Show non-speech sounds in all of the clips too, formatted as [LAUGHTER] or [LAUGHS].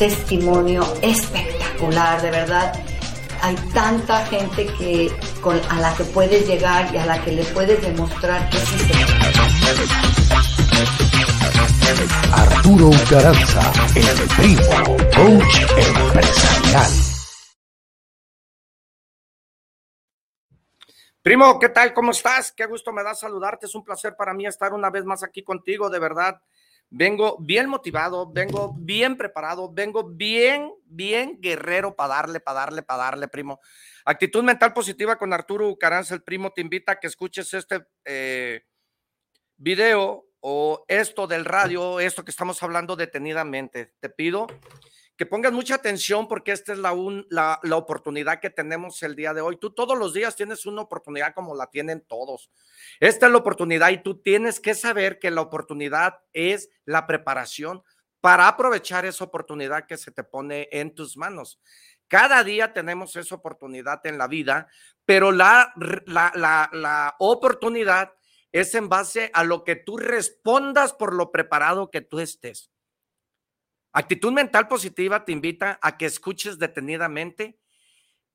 Testimonio espectacular, de verdad. Hay tanta gente que con, a la que puedes llegar y a la que le puedes demostrar que sí se Arturo Ucaranza, el primo, coach empresarial. Primo, ¿qué tal? ¿Cómo estás? Qué gusto me da saludarte. Es un placer para mí estar una vez más aquí contigo, de verdad. Vengo bien motivado, vengo bien preparado, vengo bien, bien guerrero para darle, para darle, para darle, primo. Actitud mental positiva con Arturo Ucaranza, el primo, te invita a que escuches este eh, video o esto del radio, esto que estamos hablando detenidamente. Te pido que pongas mucha atención porque esta es la, la, la, oportunidad que tenemos el día de hoy. Tú todos los días tienes una oportunidad como la tienen todos. Esta es la oportunidad y tú tienes que saber que la oportunidad es la preparación para aprovechar esa oportunidad que se te pone en tus manos. Cada día tenemos esa oportunidad en la vida, pero la, la, la, la oportunidad es en base a lo que tú respondas por lo preparado que tú estés. Actitud mental positiva te invita a que escuches detenidamente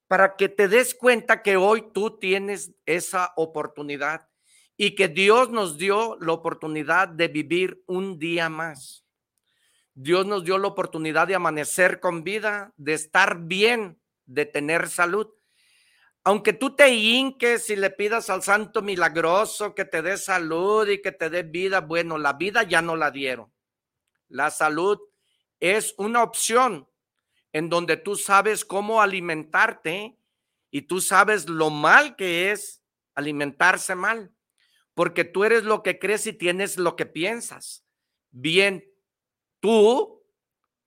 para que te des cuenta que hoy tú tienes esa oportunidad y que Dios nos dio la oportunidad de vivir un día más. Dios nos dio la oportunidad de amanecer con vida, de estar bien, de tener salud. Aunque tú te hinques y le pidas al Santo Milagroso que te dé salud y que te dé vida, bueno, la vida ya no la dieron. La salud es una opción en donde tú sabes cómo alimentarte y tú sabes lo mal que es alimentarse mal, porque tú eres lo que crees y tienes lo que piensas. Bien, tú,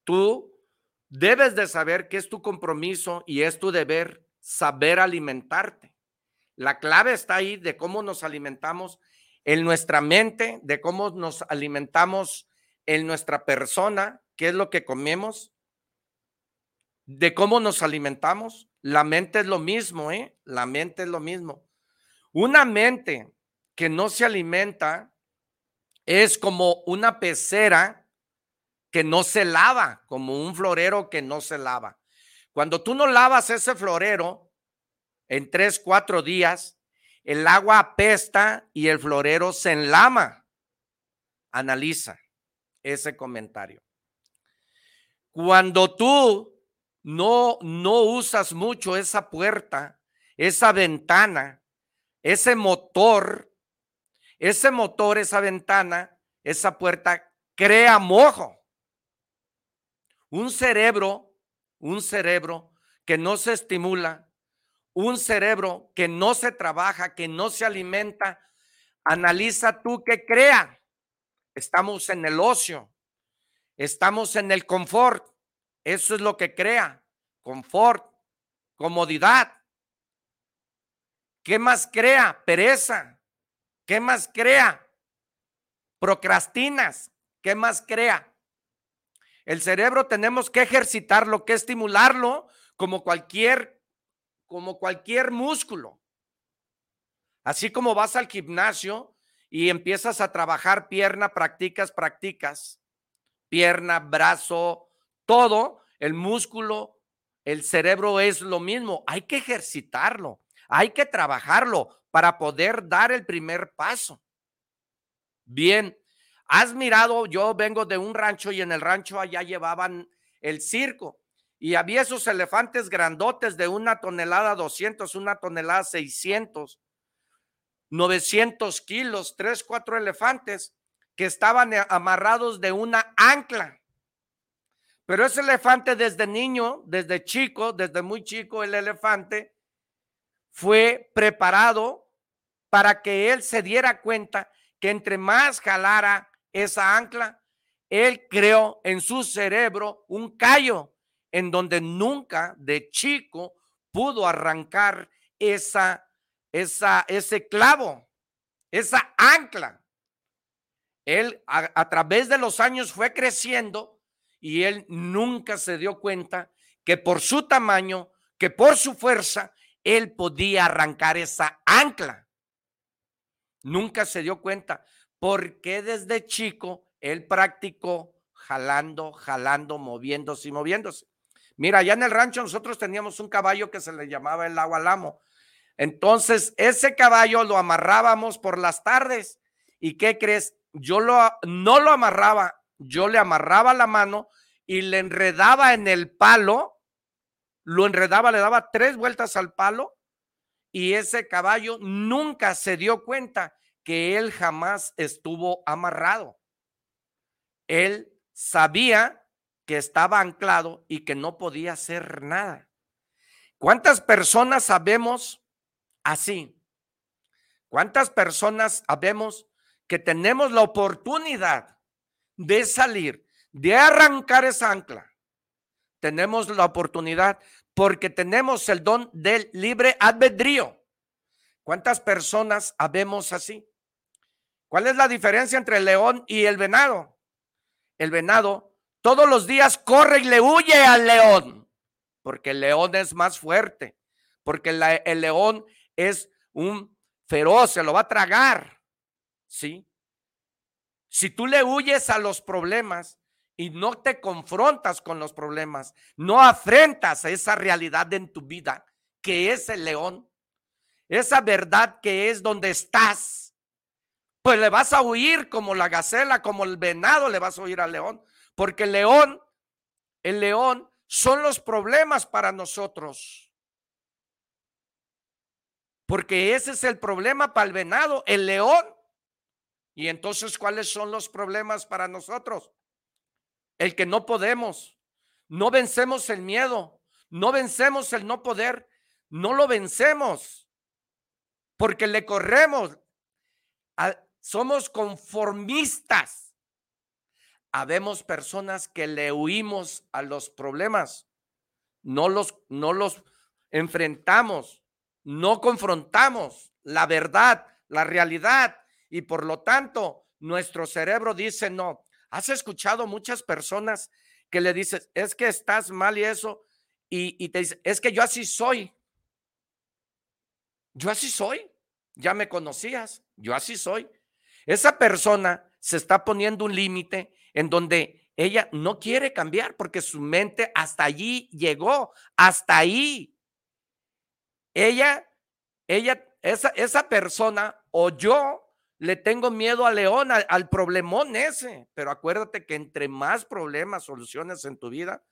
tú debes de saber que es tu compromiso y es tu deber saber alimentarte. La clave está ahí de cómo nos alimentamos en nuestra mente, de cómo nos alimentamos en nuestra persona, qué es lo que comemos, de cómo nos alimentamos. La mente es lo mismo, ¿eh? La mente es lo mismo. Una mente que no se alimenta es como una pecera que no se lava, como un florero que no se lava. Cuando tú no lavas ese florero en tres, cuatro días, el agua apesta y el florero se enlama. Analiza ese comentario. Cuando tú no, no usas mucho esa puerta, esa ventana, ese motor, ese motor, esa ventana, esa puerta crea mojo. Un cerebro, un cerebro que no se estimula, un cerebro que no se trabaja, que no se alimenta, analiza tú que crea. Estamos en el ocio, Estamos en el confort. Eso es lo que crea. Confort, comodidad. ¿Qué más crea? Pereza. ¿Qué más crea? Procrastinas. ¿Qué más crea? El cerebro tenemos que ejercitarlo, que estimularlo como cualquier como cualquier músculo. Así como vas al gimnasio y empiezas a trabajar pierna, practicas, practicas pierna, brazo, todo, el músculo, el cerebro es lo mismo. Hay que ejercitarlo, hay que trabajarlo para poder dar el primer paso. Bien, has mirado, yo vengo de un rancho y en el rancho allá llevaban el circo y había esos elefantes grandotes de una tonelada 200, una tonelada 600, 900 kilos, tres, cuatro elefantes que estaban eh, amarrados de una ancla. Pero ese elefante desde niño, desde chico, desde muy chico, el elefante fue preparado para que él se diera cuenta que entre más jalara esa ancla, él creó en su cerebro un callo en donde nunca de chico pudo arrancar esa, esa, ese clavo, esa ancla. Él a, través de los años fue creciendo y él nunca se dio cuenta que por su tamaño, que por su fuerza, él podía arrancar esa ancla. Nunca se dio cuenta porque desde chico él practicó jalando, jalando, moviéndose y moviéndose. Mira, allá en el rancho nosotros teníamos un caballo que se le llamaba el agua lamo. Entonces, ese caballo lo amarrábamos por las tardes. ¿Y qué crees? Yo lo, no lo amarraba, yo le amarraba la mano y le enredaba en el palo, lo enredaba, le daba tres vueltas al palo y ese caballo nunca se dio cuenta que él jamás estuvo amarrado. Él sabía que estaba anclado y que no podía hacer nada. ¿Cuántas personas sabemos así? ¿Cuántas personas sabemos que tenemos la oportunidad de salir, de arrancar esa ancla? Tenemos la oportunidad porque tenemos el don del libre albedrío. ¿Cuántas personas habemos así? ¿Cuál es la diferencia entre el león y el venado? El venado todos los días corre y le huye al león, porque el león es más fuerte, porque el león es un feroz, se lo va a tragar, ¿sí? Si tú le huyes a los problemas y no te confrontas con los problemas, no afrentas a esa realidad en tu vida, que es el león, esa verdad que es donde estás, pues le vas a huir como la gacela, como el venado, le vas a huir al león. Porque el león, el león son los problemas para nosotros. Porque ese es el problema para el venado, el león. Y entonces, ¿cuáles son los problemas para nosotros? El que no podemos, no vencemos el miedo, no vencemos el no poder, no lo vencemos, porque le corremos, somos conformistas. Habemos personas que le huimos a los problemas, no los, no los enfrentamos, no confrontamos la verdad, la realidad, y por lo tanto nuestro cerebro dice no. Has escuchado muchas personas que le dices, es que estás mal y eso, y, y te dice, es que yo así soy. Yo así soy. Ya me conocías, yo así soy. Esa persona se está poniendo un límite en donde ella no quiere cambiar porque su mente hasta allí llegó, hasta ahí. Ella, ella, esa, esa persona o yo le tengo miedo a León, al, al, problemón ese, pero acuérdate que entre más problemas, soluciones en tu vida,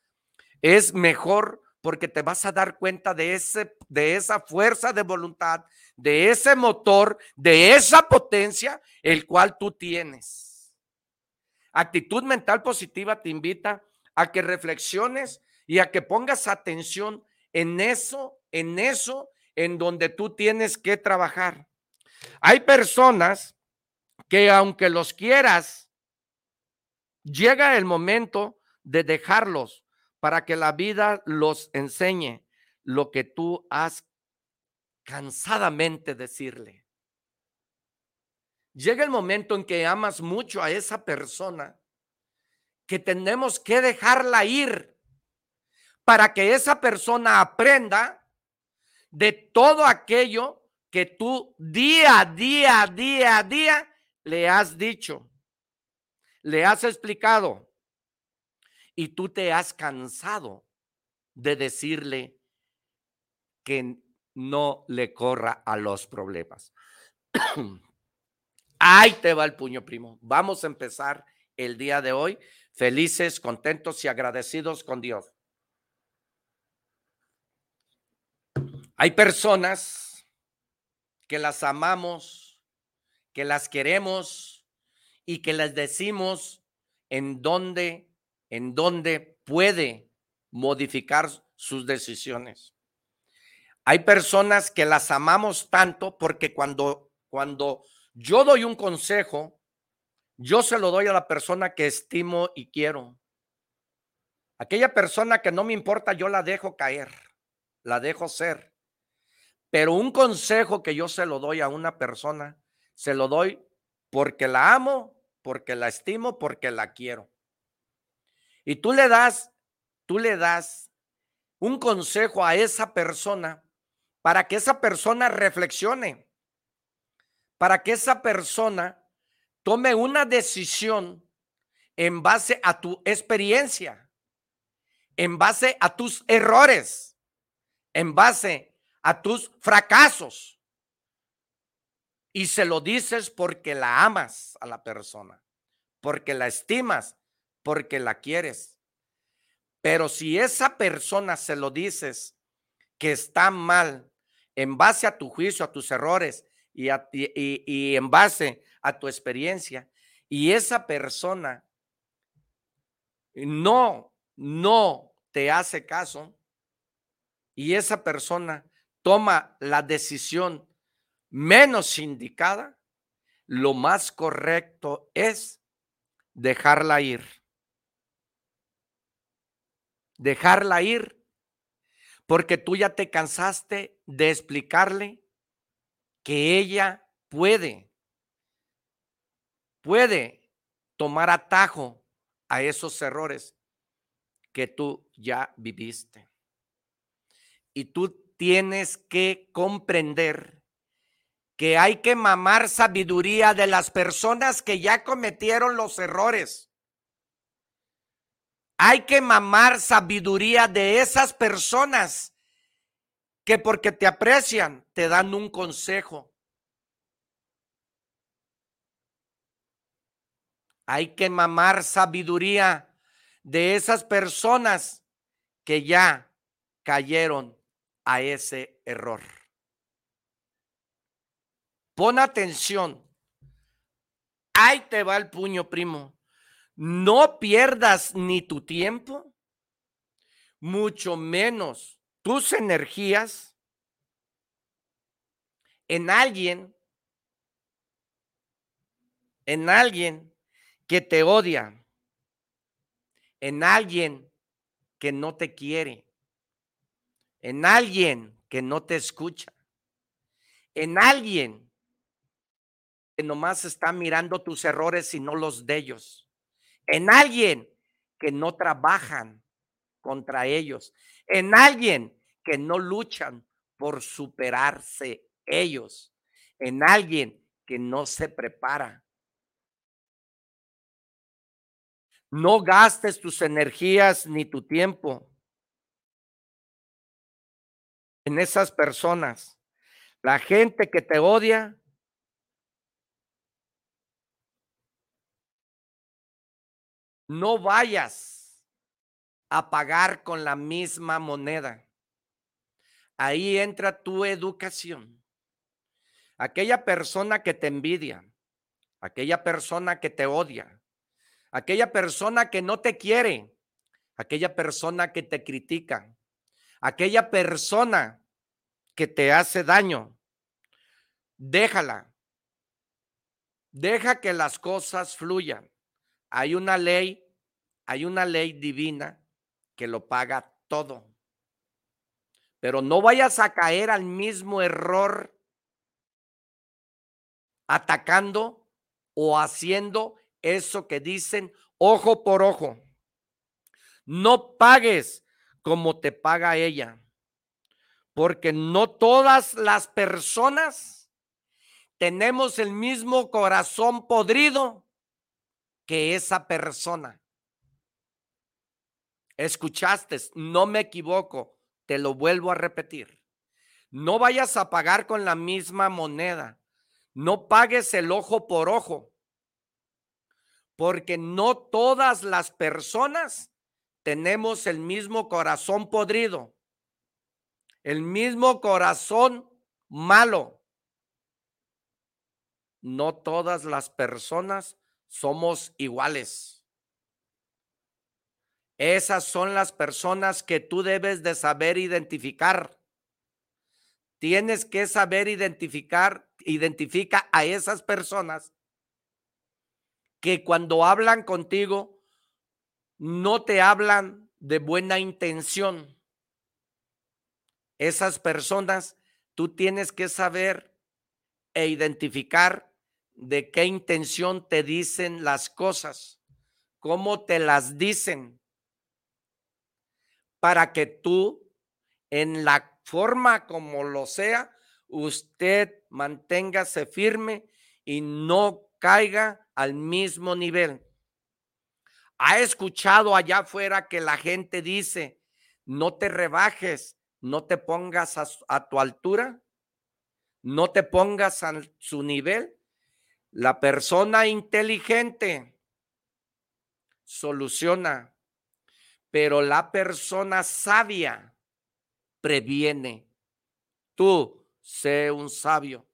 es mejor porque te vas a dar cuenta de, ese, de esa fuerza de voluntad, de ese motor, de esa potencia, el cual tú tienes. Actitud mental positiva te invita a que reflexiones y a que pongas atención en eso, en eso, en donde tú tienes que trabajar. Hay personas que aunque los quieras, llega el momento de dejarlos para que la vida los enseñe lo que tú has cansadamente decirle. Llega el momento en que amas mucho a esa persona que tenemos que dejarla ir para que esa persona aprenda de todo aquello que tú día día, día día le has dicho, le has explicado y tú te has cansado de decirle que no le corra a los problemas. [COUGHS] Ahí te va el puño, primo. Vamos a empezar el día de hoy felices, contentos y agradecidos con Dios. Hay personas que las amamos, que las queremos y que les decimos en dónde, en dónde puede modificar sus decisiones. Hay personas que las amamos tanto porque cuando, cuando yo doy un consejo, yo se lo doy a la persona que estimo y quiero. Aquella persona que no me importa, yo la dejo caer, la dejo ser. Pero un consejo que yo se lo doy a una persona, se lo doy porque la amo, porque la estimo, porque la quiero. Y tú le das, tú le das un consejo a esa persona para que esa persona reflexione para que esa persona tome una decisión en base a tu experiencia, en base a tus errores, en base a tus fracasos. Y se lo dices porque la amas a la persona, porque la estimas, porque la quieres. Pero si esa persona se lo dices que está mal en base a tu juicio, a tus errores y, y en base a tu experiencia, y esa persona no, no te hace caso y esa persona toma la decisión menos indicada, lo más correcto es dejarla ir. Dejarla ir porque tú ya te cansaste de explicarle que ella puede, puede tomar atajo a esos errores que tú ya viviste. Y tú tienes que comprender que hay que mamar sabiduría de las personas que ya cometieron los errores. Hay que mamar sabiduría de esas personas que porque te aprecian te dan un consejo. Hay que mamar sabiduría de esas personas que ya cayeron a ese error. Pon atención. Ahí te va el puño, primo. No pierdas ni tu tiempo, mucho menos tus energías en alguien, en alguien que te odia, en alguien que no te quiere, en alguien que no te escucha, en alguien que nomás está mirando tus errores y no los de ellos, en alguien que no trabajan contra ellos, en alguien que no luchan por superarse ellos, en alguien que no se prepara No gastes tus energías ni tu tiempo en esas personas. La gente que te odia. No vayas a pagar con la misma moneda. Ahí entra tu educación. Aquella persona que te envidia, aquella persona que te odia, aquella persona que no te quiere, aquella persona que te critica, aquella persona que te hace daño, déjala. Deja que las cosas fluyan. Hay una ley, hay una ley divina que lo paga todo. Pero no vayas a caer al mismo error atacando o haciendo eso que dicen ojo por ojo. No pagues como te paga ella, porque no todas las personas tenemos el mismo corazón podrido que esa persona. Escuchaste, no me equivoco, te lo vuelvo a repetir. No vayas a pagar con la misma moneda. No pagues el ojo por ojo porque no todas las personas tenemos el mismo corazón podrido, el mismo corazón malo. No todas las personas somos iguales. Esas son las personas que tú debes de saber identificar. Tienes que saber identificar, identifica a esas personas que cuando hablan contigo no te hablan de buena intención. Esas personas tú tienes que saber e identificar de qué intención te dicen las cosas, cómo te las dicen, para que tú, en la forma como lo sea, usted manténgase firme y no caiga al mismo nivel. Ha escuchado allá afuera que la gente dice, no te rebajes, no te pongas a, tu altura, no te pongas a su nivel. La persona inteligente soluciona, pero la persona sabia previene. Tú, sé un sabio.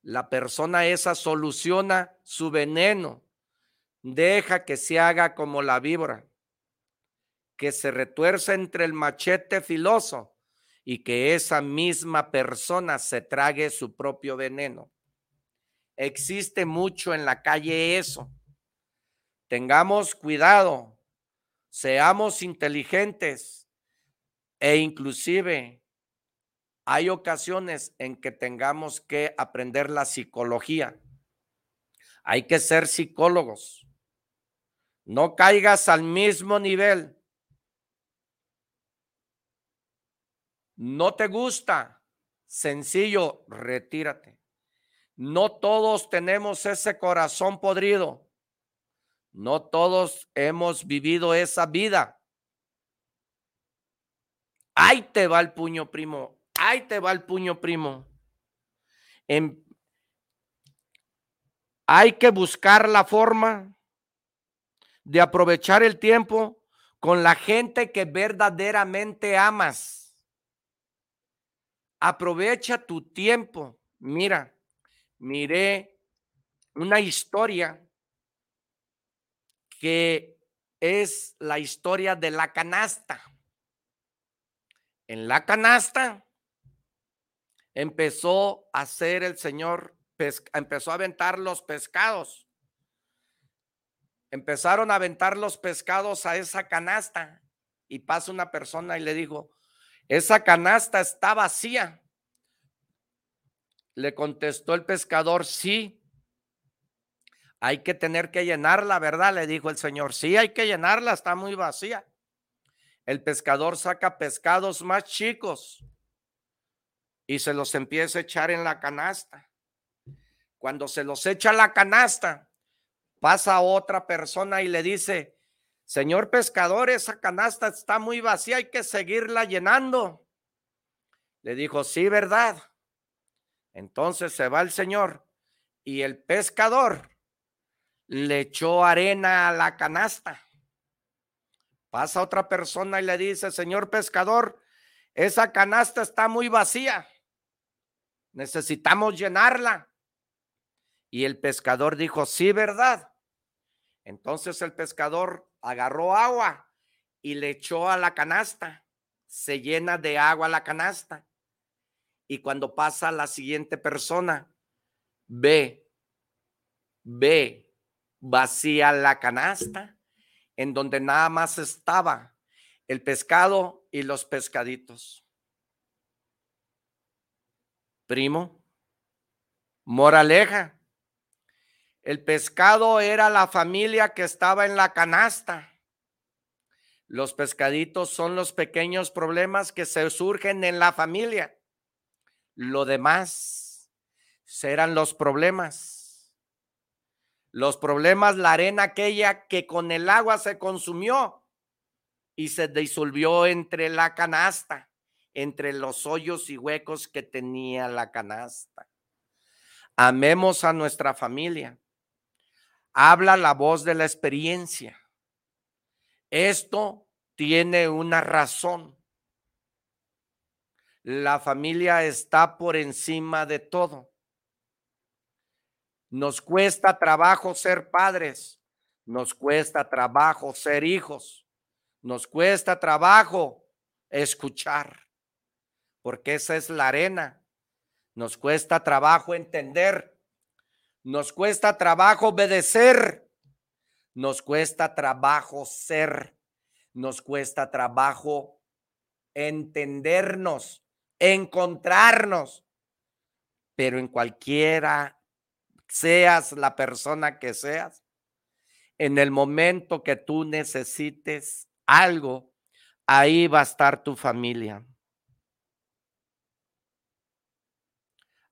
La persona esa soluciona su veneno Deja que se haga como la víbora, que se retuerce entre el machete filoso y que esa misma persona se trague su propio veneno. Existe mucho en la calle eso. Tengamos cuidado, seamos inteligentes e inclusive hay ocasiones en que tengamos que aprender la psicología. Hay que ser psicólogos. No caigas al mismo nivel. No te gusta. Sencillo, retírate. No todos tenemos ese corazón podrido. No todos hemos vivido esa vida. Ahí te va el puño primo. Ahí te va el puño primo. hay que buscar la forma de aprovechar el tiempo con la gente que verdaderamente amas. Aprovecha tu tiempo. Mira, miré una historia que es la historia de la canasta. En la canasta empezó a hacer el Señor, empezó a aventar los pescados empezaron a aventar los pescados a esa canasta y pasa una persona y le dijo, esa canasta está vacía. Le contestó el pescador, sí. Hay que tener que llenarla, ¿verdad? Le dijo el señor, sí, hay que llenarla, está muy vacía. El pescador saca pescados más chicos y se los empieza a echar en la canasta. Cuando se los echa a la canasta, Pasa otra persona y le dice, señor pescador, esa canasta está muy vacía, hay que seguirla llenando. Le dijo, sí, ¿verdad? Entonces se va el señor y el pescador le echó arena a la canasta. Pasa otra persona y le dice, señor pescador, esa canasta está muy vacía. Necesitamos llenarla. Y el pescador dijo, sí, ¿verdad? Entonces el pescador agarró agua y le echó a la canasta. Se llena de agua la canasta. Y cuando pasa la siguiente persona, ve, ve, vacía la canasta en donde nada más estaba el pescado y los pescaditos. Primo, moraleja, el pescado era la familia que estaba en la canasta. Los pescaditos son los pequeños problemas que se surgen en la familia. Lo demás serán los problemas. Los problemas, la arena aquella que con el agua se consumió y se disolvió entre la canasta, entre los hoyos y huecos que tenía la canasta. Amemos a nuestra familia habla la voz de la experiencia. Esto tiene una razón. La familia está por encima de todo. Nos cuesta trabajo ser padres, nos cuesta trabajo ser hijos, nos cuesta trabajo escuchar, porque esa es la arena. Nos cuesta trabajo entender nos cuesta trabajo obedecer. Nos cuesta trabajo ser. Nos cuesta trabajo entendernos, encontrarnos. Pero en cualquiera seas la persona que seas, en el momento que tú necesites algo, ahí va a estar tu familia.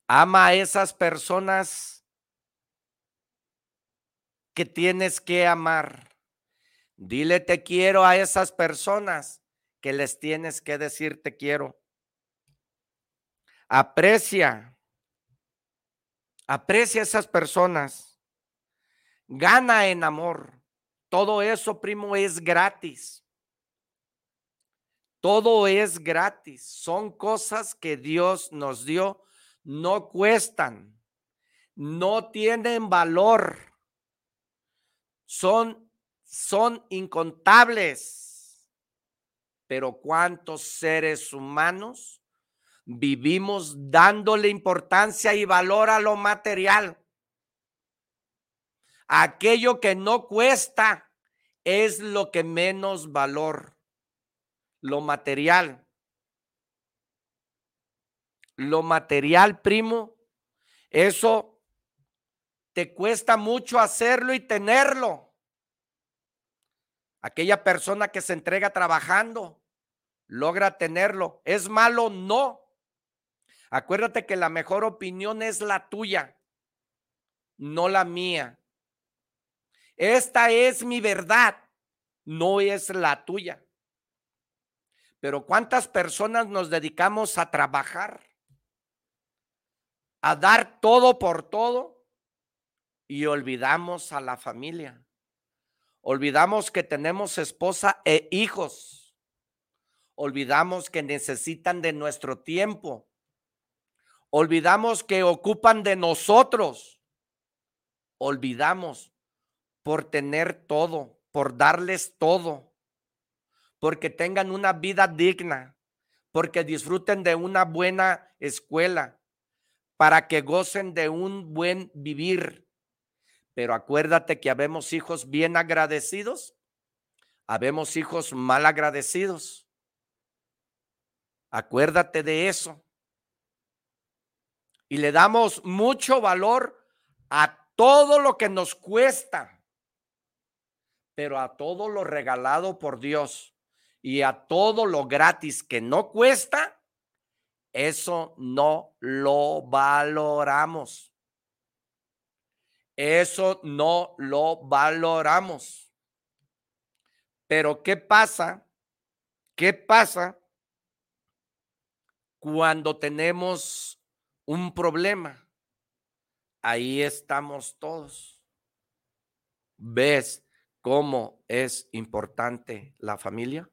Ama a esas personas que tienes que amar. Dile te quiero a esas personas que les tienes que decir te quiero. Aprecia, aprecia a esas personas. Gana en amor. Todo eso, primo, es gratis. Todo es gratis. Son cosas que Dios nos dio. No cuestan. No tienen valor. Son, son incontables. Pero ¿cuántos seres humanos vivimos dándole importancia y valor a lo material? Aquello que no cuesta es lo que menos valor lo material. Lo material, primo, eso te cuesta mucho hacerlo y tenerlo. Aquella persona que se entrega trabajando, logra tenerlo. ¿Es malo? No. Acuérdate que la mejor opinión es la tuya, no la mía. Esta es mi verdad, no es la tuya. Pero ¿cuántas personas nos dedicamos a trabajar? A dar todo por todo y olvidamos a la familia. Olvidamos que tenemos esposa e hijos. Olvidamos que necesitan de nuestro tiempo. Olvidamos que ocupan de nosotros. Olvidamos por tener todo, por darles todo porque tengan una vida digna, porque disfruten de una buena escuela, para que gocen de un buen vivir. Pero acuérdate que habemos hijos bien agradecidos, habemos hijos mal agradecidos. Acuérdate de eso. Y le damos mucho valor a todo lo que nos cuesta, pero a todo lo regalado por Dios y a todo lo gratis que no cuesta, eso no lo valoramos. Eso no lo valoramos. Pero ¿qué pasa? ¿Qué pasa cuando tenemos un problema? Ahí estamos todos. ¿Ves cómo es importante la familia?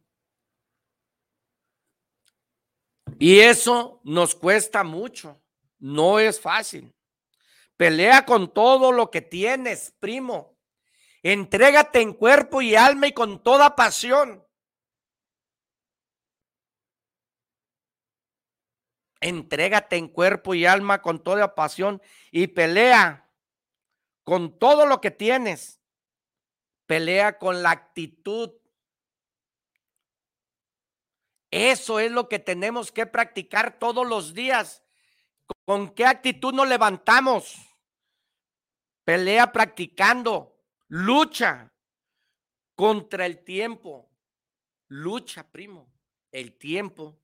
Y eso nos cuesta mucho, no es fácil. Pelea con todo lo que tienes, primo. Entrégate en cuerpo y alma y con toda pasión. Entrégate en cuerpo y alma con toda pasión y pelea con todo lo que tienes. Pelea con la actitud eso es lo que tenemos que practicar todos los días. ¿Con qué actitud nos levantamos? Pelea practicando, lucha contra el tiempo. Lucha, primo. El tiempo,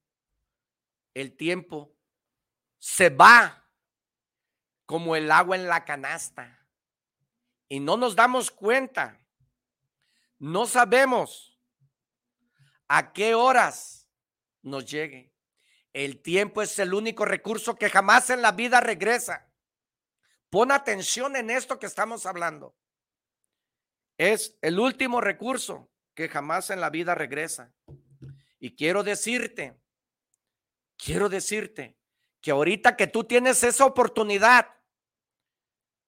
el tiempo se va como el agua en la canasta. Y no nos damos cuenta. No sabemos a qué horas nos llegue. El tiempo es el único recurso que jamás en la vida regresa. Pon atención en esto que estamos hablando. Es el último recurso que jamás en la vida regresa. Y quiero decirte, quiero decirte que ahorita que tú tienes esa oportunidad,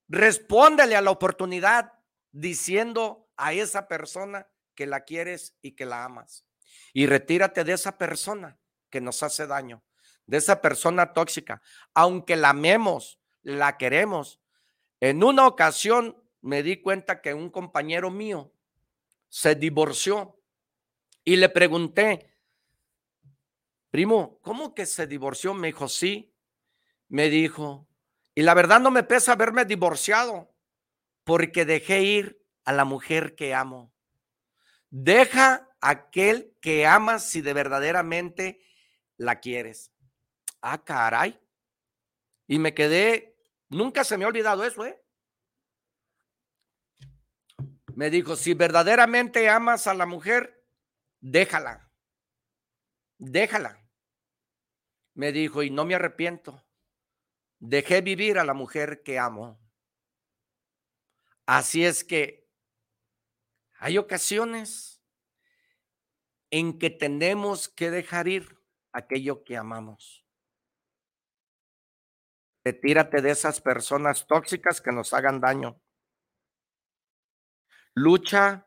respóndele a la oportunidad diciendo a esa persona que la quieres y que la amas y retírate de esa persona que nos hace daño, de esa persona tóxica. Aunque la amemos, la queremos. En una ocasión me di cuenta que un compañero mío se divorció y le pregunté, primo, ¿cómo que se divorció? Me dijo, sí. Me dijo, y la verdad no me pesa haberme divorciado porque dejé ir a la mujer que amo. Deja aquel que amas si de verdaderamente la quieres. Ah, caray. Y me quedé, nunca se me ha olvidado eso, ¿eh? Me dijo, si verdaderamente amas a la mujer, déjala. Déjala. Me dijo, y no me arrepiento. Dejé vivir a la mujer que amo. Así es que hay ocasiones en que tenemos que dejar ir aquello que amamos. Retírate de esas personas tóxicas que nos hagan daño. Lucha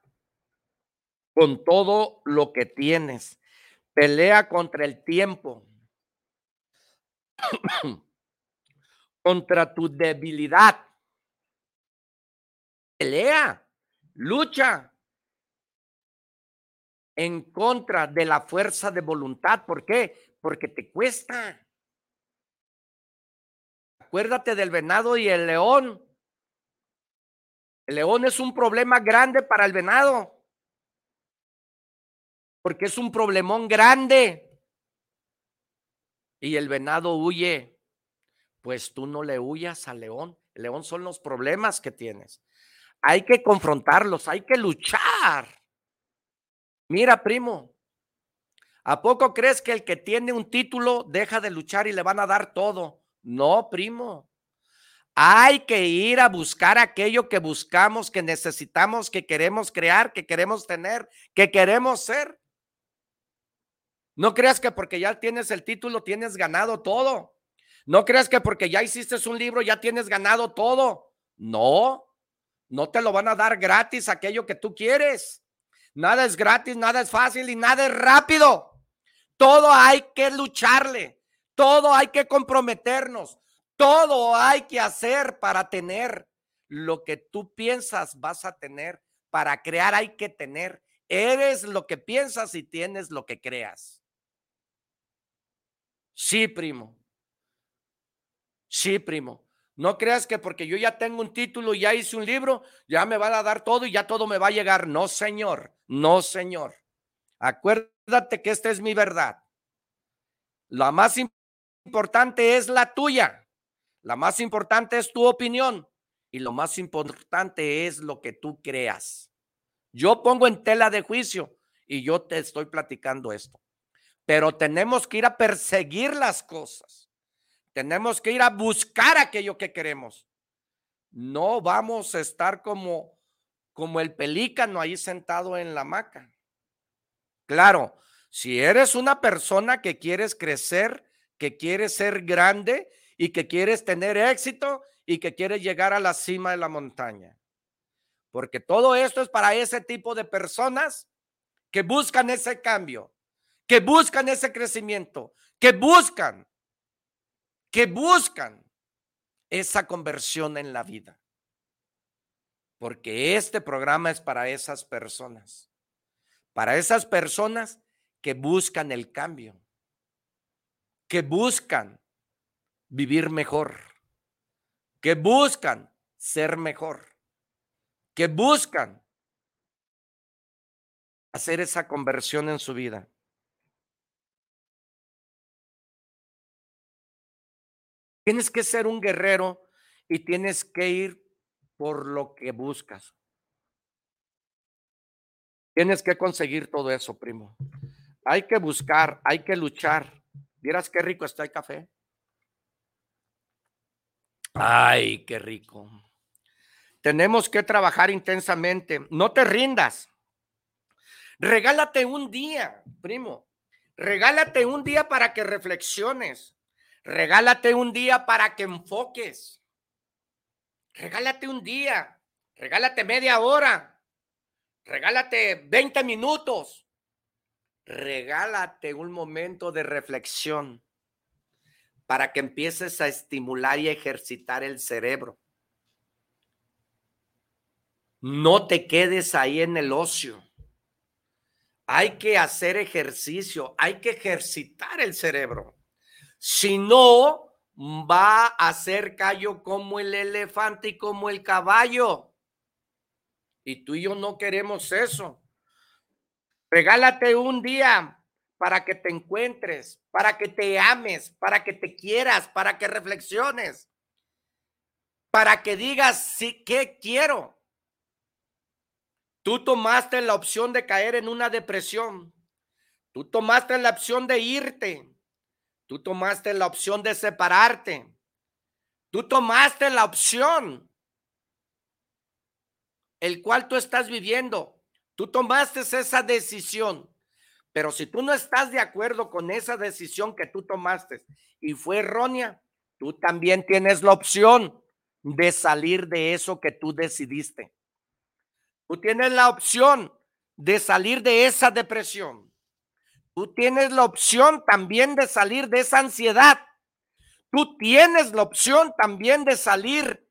con todo lo que tienes. Pelea contra el tiempo. [COUGHS] contra tu debilidad. Pelea, lucha en contra de la fuerza de voluntad. ¿Por qué? Porque te cuesta. Acuérdate del venado y el león. El león es un problema grande para el venado. Porque es un problemón grande. Y el venado huye. Pues tú no le huyas al león. León son los problemas que tienes. Hay que confrontarlos, hay que luchar. Mira, primo, ¿a poco crees que el que tiene un título deja de luchar y le van a dar todo? No, primo. Hay que ir a buscar aquello que buscamos, que necesitamos, que queremos crear, que queremos tener, que queremos ser. No creas que porque ya tienes el título tienes ganado todo. No creas que porque ya hiciste un libro ya tienes ganado todo. No, no te lo van a dar gratis aquello que tú quieres. Nada es gratis, nada es fácil y nada es rápido. Todo hay que lucharle. Todo hay que comprometernos, todo hay que hacer para tener lo que tú piensas vas a tener. Para crear hay que tener. Eres lo que piensas y tienes lo que creas. Sí, primo. Sí, primo. No creas que porque yo ya tengo un título y ya hice un libro, ya me van a dar todo y ya todo me va a llegar. No, señor. No, señor. Acuérdate que esta es mi verdad. La más importante es la tuya. La más importante es tu opinión. Y lo más importante es lo que tú creas. Yo pongo en tela de juicio y yo te estoy platicando esto. Pero tenemos que ir a perseguir las cosas. Tenemos que ir a buscar aquello que queremos. No vamos a estar como como el pelícano ahí sentado en la hamaca. Claro, si eres una persona que quieres crecer que quieres ser grande y que quieres tener éxito y que quieres llegar a la cima de la montaña. Porque todo esto es para ese tipo de personas que buscan ese cambio, que buscan ese crecimiento, que buscan, que buscan esa conversión en la vida. Porque este programa es para esas personas, para esas personas que buscan el cambio que buscan vivir mejor, que buscan ser mejor, que buscan hacer esa conversión en su vida. Tienes que ser un guerrero y tienes que ir por lo que buscas. Tienes que conseguir todo eso, primo. Hay que buscar, hay que luchar. Vieras qué rico está el café. Ay, qué rico. Tenemos que trabajar intensamente. No te rindas. Regálate un día, primo. Regálate un día para que reflexiones. Regálate un día para que enfoques. Regálate un día. Regálate media hora. Regálate 20 minutos regálate un momento de reflexión para que empieces a estimular y ejercitar el cerebro. No te quedes ahí en el ocio. Hay que hacer ejercicio, hay que ejercitar el cerebro. Si no, va a ser callo como el elefante y como el caballo. Y tú y yo no queremos eso. Regálate un día para que te encuentres, para que te ames, para que te quieras, para que reflexiones, para que digas sí, qué quiero. Tú tomaste la opción de caer en una depresión. Tú tomaste la opción de irte. Tú tomaste la opción de separarte. Tú tomaste la opción, el cual tú estás viviendo. Tú tomaste esa decisión. Pero si tú no estás de acuerdo con esa decisión que tú tomaste y fue errónea, tú también tienes la opción de salir de eso que tú decidiste. Tú tienes la opción de salir de esa depresión. Tú tienes la opción también de salir de esa ansiedad. Tú tienes la opción también de salir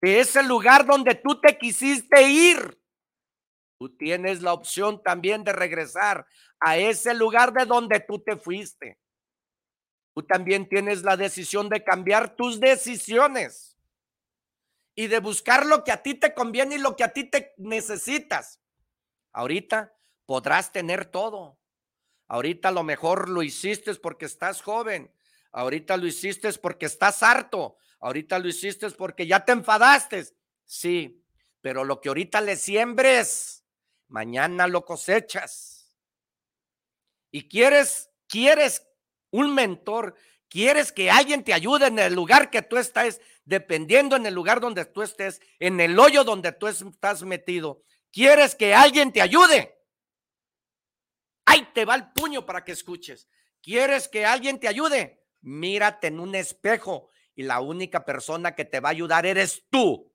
de ese lugar donde tú te quisiste ir. Tú tienes la opción también de regresar a ese lugar de donde tú te fuiste. Tú también tienes la decisión de cambiar tus decisiones y de buscar lo que a ti te conviene y lo que a ti te necesitas. Ahorita podrás tener todo. Ahorita lo mejor lo hiciste porque estás joven. Ahorita lo hiciste porque estás harto. Ahorita lo hiciste porque ya te enfadaste. Sí, pero lo que ahorita le siembres, mañana lo cosechas. Y quieres, quieres un mentor, quieres que alguien te ayude en el lugar que tú estás, dependiendo en el lugar donde tú estés, en el hoyo donde tú estás metido. ¿Quieres que alguien te ayude? Ahí te va el puño para que escuches. ¿Quieres que alguien te ayude? Mírate en un espejo y la única persona que te va a ayudar eres tú.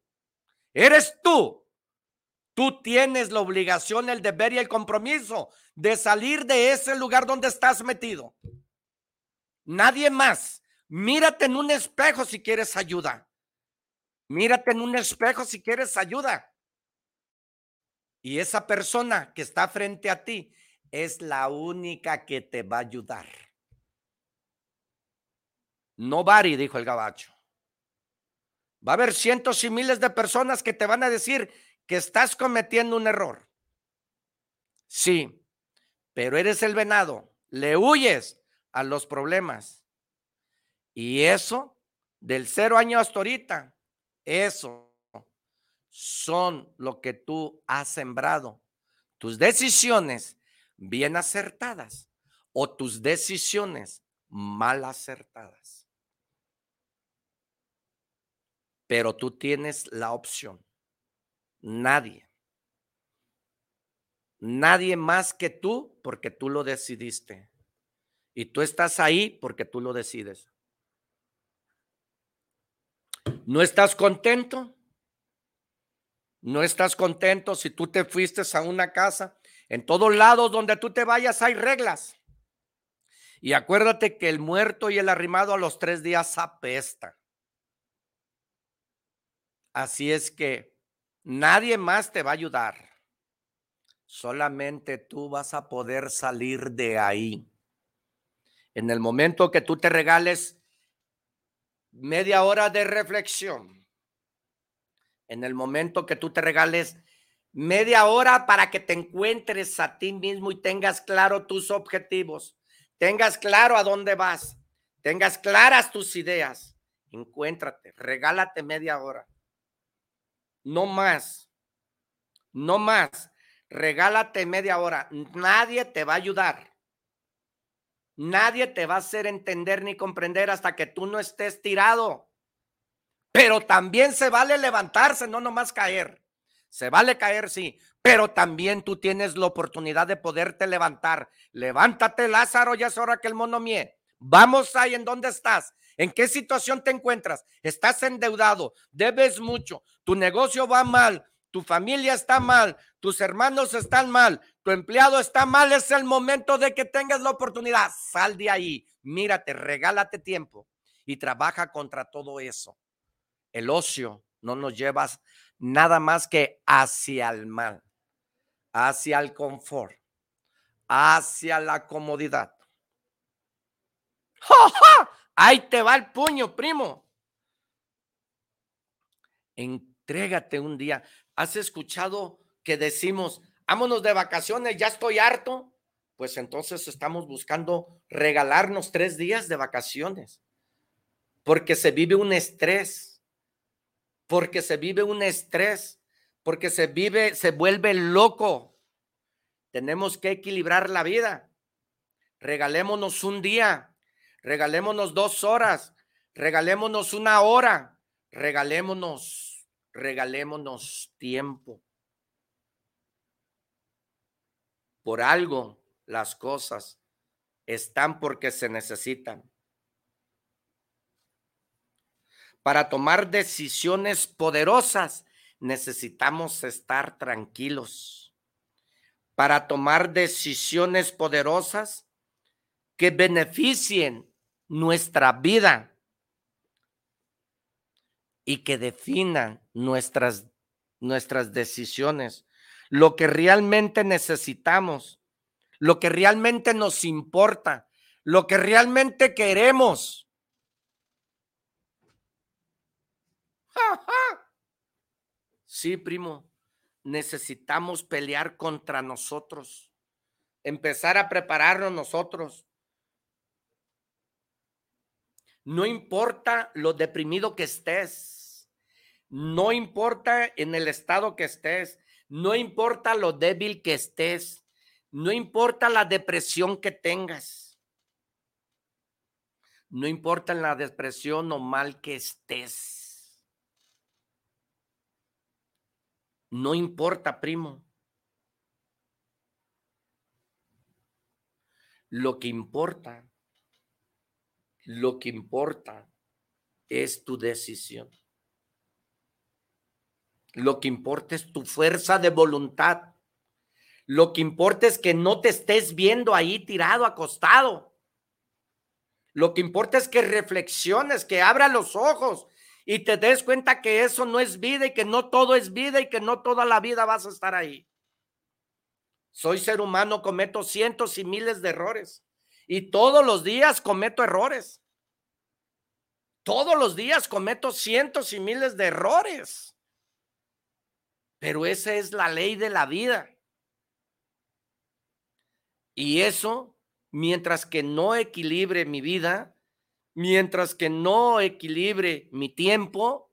Eres tú. Tú tienes la obligación, el deber y el compromiso de salir de ese lugar donde estás metido. Nadie más. Mírate en un espejo si quieres ayuda. Mírate en un espejo si quieres ayuda. Y esa persona que está frente a ti es la única que te va a ayudar. No Bari, dijo el gabacho. Va a haber cientos y miles de personas que te van a decir que estás cometiendo un error. Sí, pero eres el venado, le huyes a los problemas. Y eso, del cero año hasta ahorita, eso son lo que tú has sembrado. Tus decisiones bien acertadas o tus decisiones mal acertadas. Pero tú tienes la opción. Nadie. Nadie más que tú porque tú lo decidiste. Y tú estás ahí porque tú lo decides. ¿No estás contento? ¿No estás contento si tú te fuiste a una casa? En todos lados donde tú te vayas hay reglas. Y acuérdate que el muerto y el arrimado a los tres días apesta. Así es que nadie más te va a ayudar. Solamente tú vas a poder salir de ahí. En el momento que tú te regales media hora de reflexión. En el momento que tú te regales media hora para que te encuentres a ti mismo y tengas claro tus objetivos, tengas claro a dónde vas, tengas claras tus ideas. Encuéntrate, regálate media hora. No más, no más. Regálate media hora. Nadie te va a ayudar. Nadie te va a hacer entender ni comprender hasta que tú no estés tirado. Pero también se vale levantarse, no nomás caer. Se vale caer, sí, pero también tú tienes la oportunidad de poderte levantar. Levántate, Lázaro, ya es hora que el mono mie. Vamos ahí, ¿en dónde estás? ¿En qué situación te encuentras? Estás endeudado, debes mucho, tu negocio va mal, tu familia está mal, tus hermanos están mal, tu empleado está mal, es el momento de que tengas la oportunidad. Sal de ahí, mírate, regálate tiempo y trabaja contra todo eso. El ocio no nos lleva nada más que hacia el mal, hacia el confort, hacia la comodidad. ¡Ja, Ahí te va el puño, primo. Entrégate un día. ¿Has escuchado que decimos, vámonos de vacaciones, ya estoy harto? Pues entonces estamos buscando regalarnos tres días de vacaciones, porque se vive un estrés, porque se vive un estrés, porque se vive, se vuelve loco. Tenemos que equilibrar la vida. Regalémonos un día, regalémonos dos horas, regalémonos una hora, regalémonos, regalémonos tiempo. Por algo las cosas están porque se necesitan. Para tomar decisiones poderosas necesitamos estar tranquilos. Para tomar decisiones poderosas que beneficien nuestra vida y que definan nuestras, nuestras decisiones, lo que realmente necesitamos, lo que realmente nos importa, lo que realmente queremos. Sí, primo, necesitamos pelear contra nosotros, empezar a prepararnos nosotros. No importa lo deprimido que estés, no importa en el estado que estés, no importa lo débil que estés, no importa la depresión que tengas, no importa la depresión o mal que estés No importa, primo. Lo que importa, lo que importa es tu decisión. Lo que importa es tu fuerza de voluntad. Lo que importa es que no te estés viendo ahí tirado, acostado. Lo que importa es que reflexiones, que abra los ojos y te des cuenta que eso no es vida y que no todo es vida y que no toda la vida vas a estar ahí. Soy ser humano, cometo cientos y miles de errores y todos los días cometo errores. Todos los días cometo cientos y miles de errores. Pero esa es la ley de la vida. Y eso, mientras que no equilibre mi vida, mientras que no equilibre mi tiempo,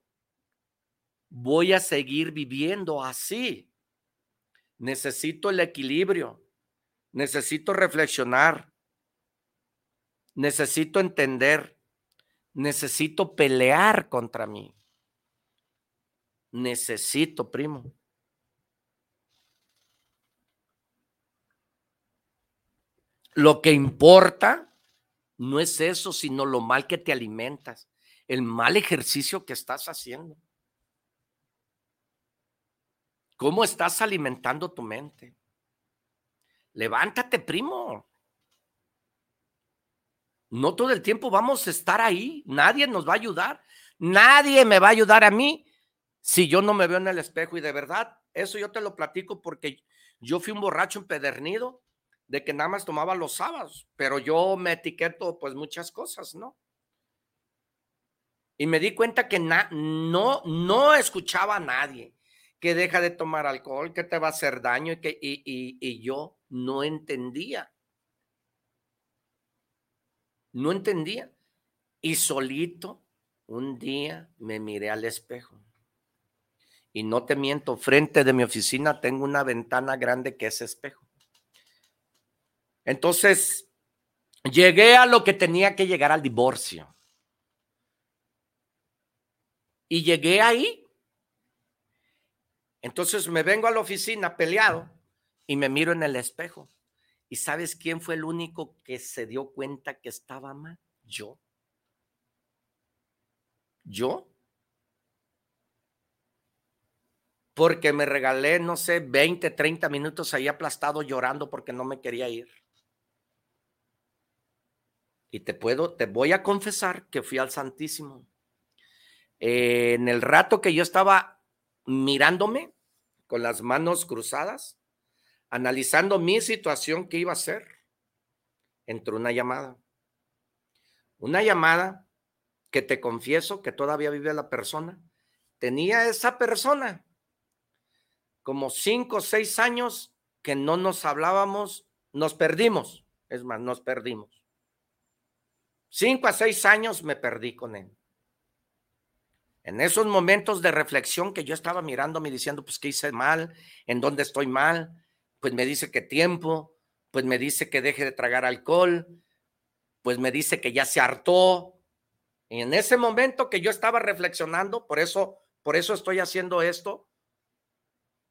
voy a seguir viviendo así. Necesito el equilibrio, necesito reflexionar, necesito entender, necesito pelear contra mí. Necesito, primo. Lo que importa no es eso, sino lo mal que te alimentas, el mal ejercicio que estás haciendo. ¿Cómo estás alimentando tu mente? Levántate, primo. No todo el tiempo vamos a estar ahí. Nadie nos va a ayudar. Nadie me va a ayudar a mí si yo no me veo en el espejo. Y de verdad, eso yo te lo platico porque yo fui un borracho empedernido de que nada más tomaba los sábados, pero yo me etiqueto pues muchas cosas, ¿no? Y me di cuenta que no, no escuchaba a nadie que deja de tomar alcohol, que te va a hacer daño y que y yo no entendía. No entendía. Y solito un día me miré al espejo. Y no te miento, frente de mi oficina tengo una ventana grande que es espejo. Entonces, llegué a lo que tenía que llegar al divorcio. Y llegué ahí. Entonces me vengo a la oficina peleado y me miro en el espejo. ¿Y sabes quién fue el único que se dio cuenta que estaba mal? Yo. Yo. Porque me regalé, no sé, 20, 30 minutos ahí aplastado llorando porque no me quería ir. Y te puedo, te voy a confesar que fui al Santísimo. Eh, en el rato que yo estaba mirándome con las manos cruzadas, analizando mi situación, ¿qué iba a hacer? Entró una llamada. Una llamada que te confieso que todavía vive la persona. Tenía esa persona como cinco o seis años que no nos hablábamos, nos perdimos. Es más, nos perdimos. Cinco a seis años me perdí con él. En esos momentos de reflexión que yo estaba mirándome diciendo, pues, ¿qué hice mal? ¿En dónde estoy mal? Pues me dice que tiempo, pues me dice que deje de tragar alcohol, pues me dice que ya se hartó. Y en ese momento que yo estaba reflexionando, por eso, por eso estoy haciendo esto,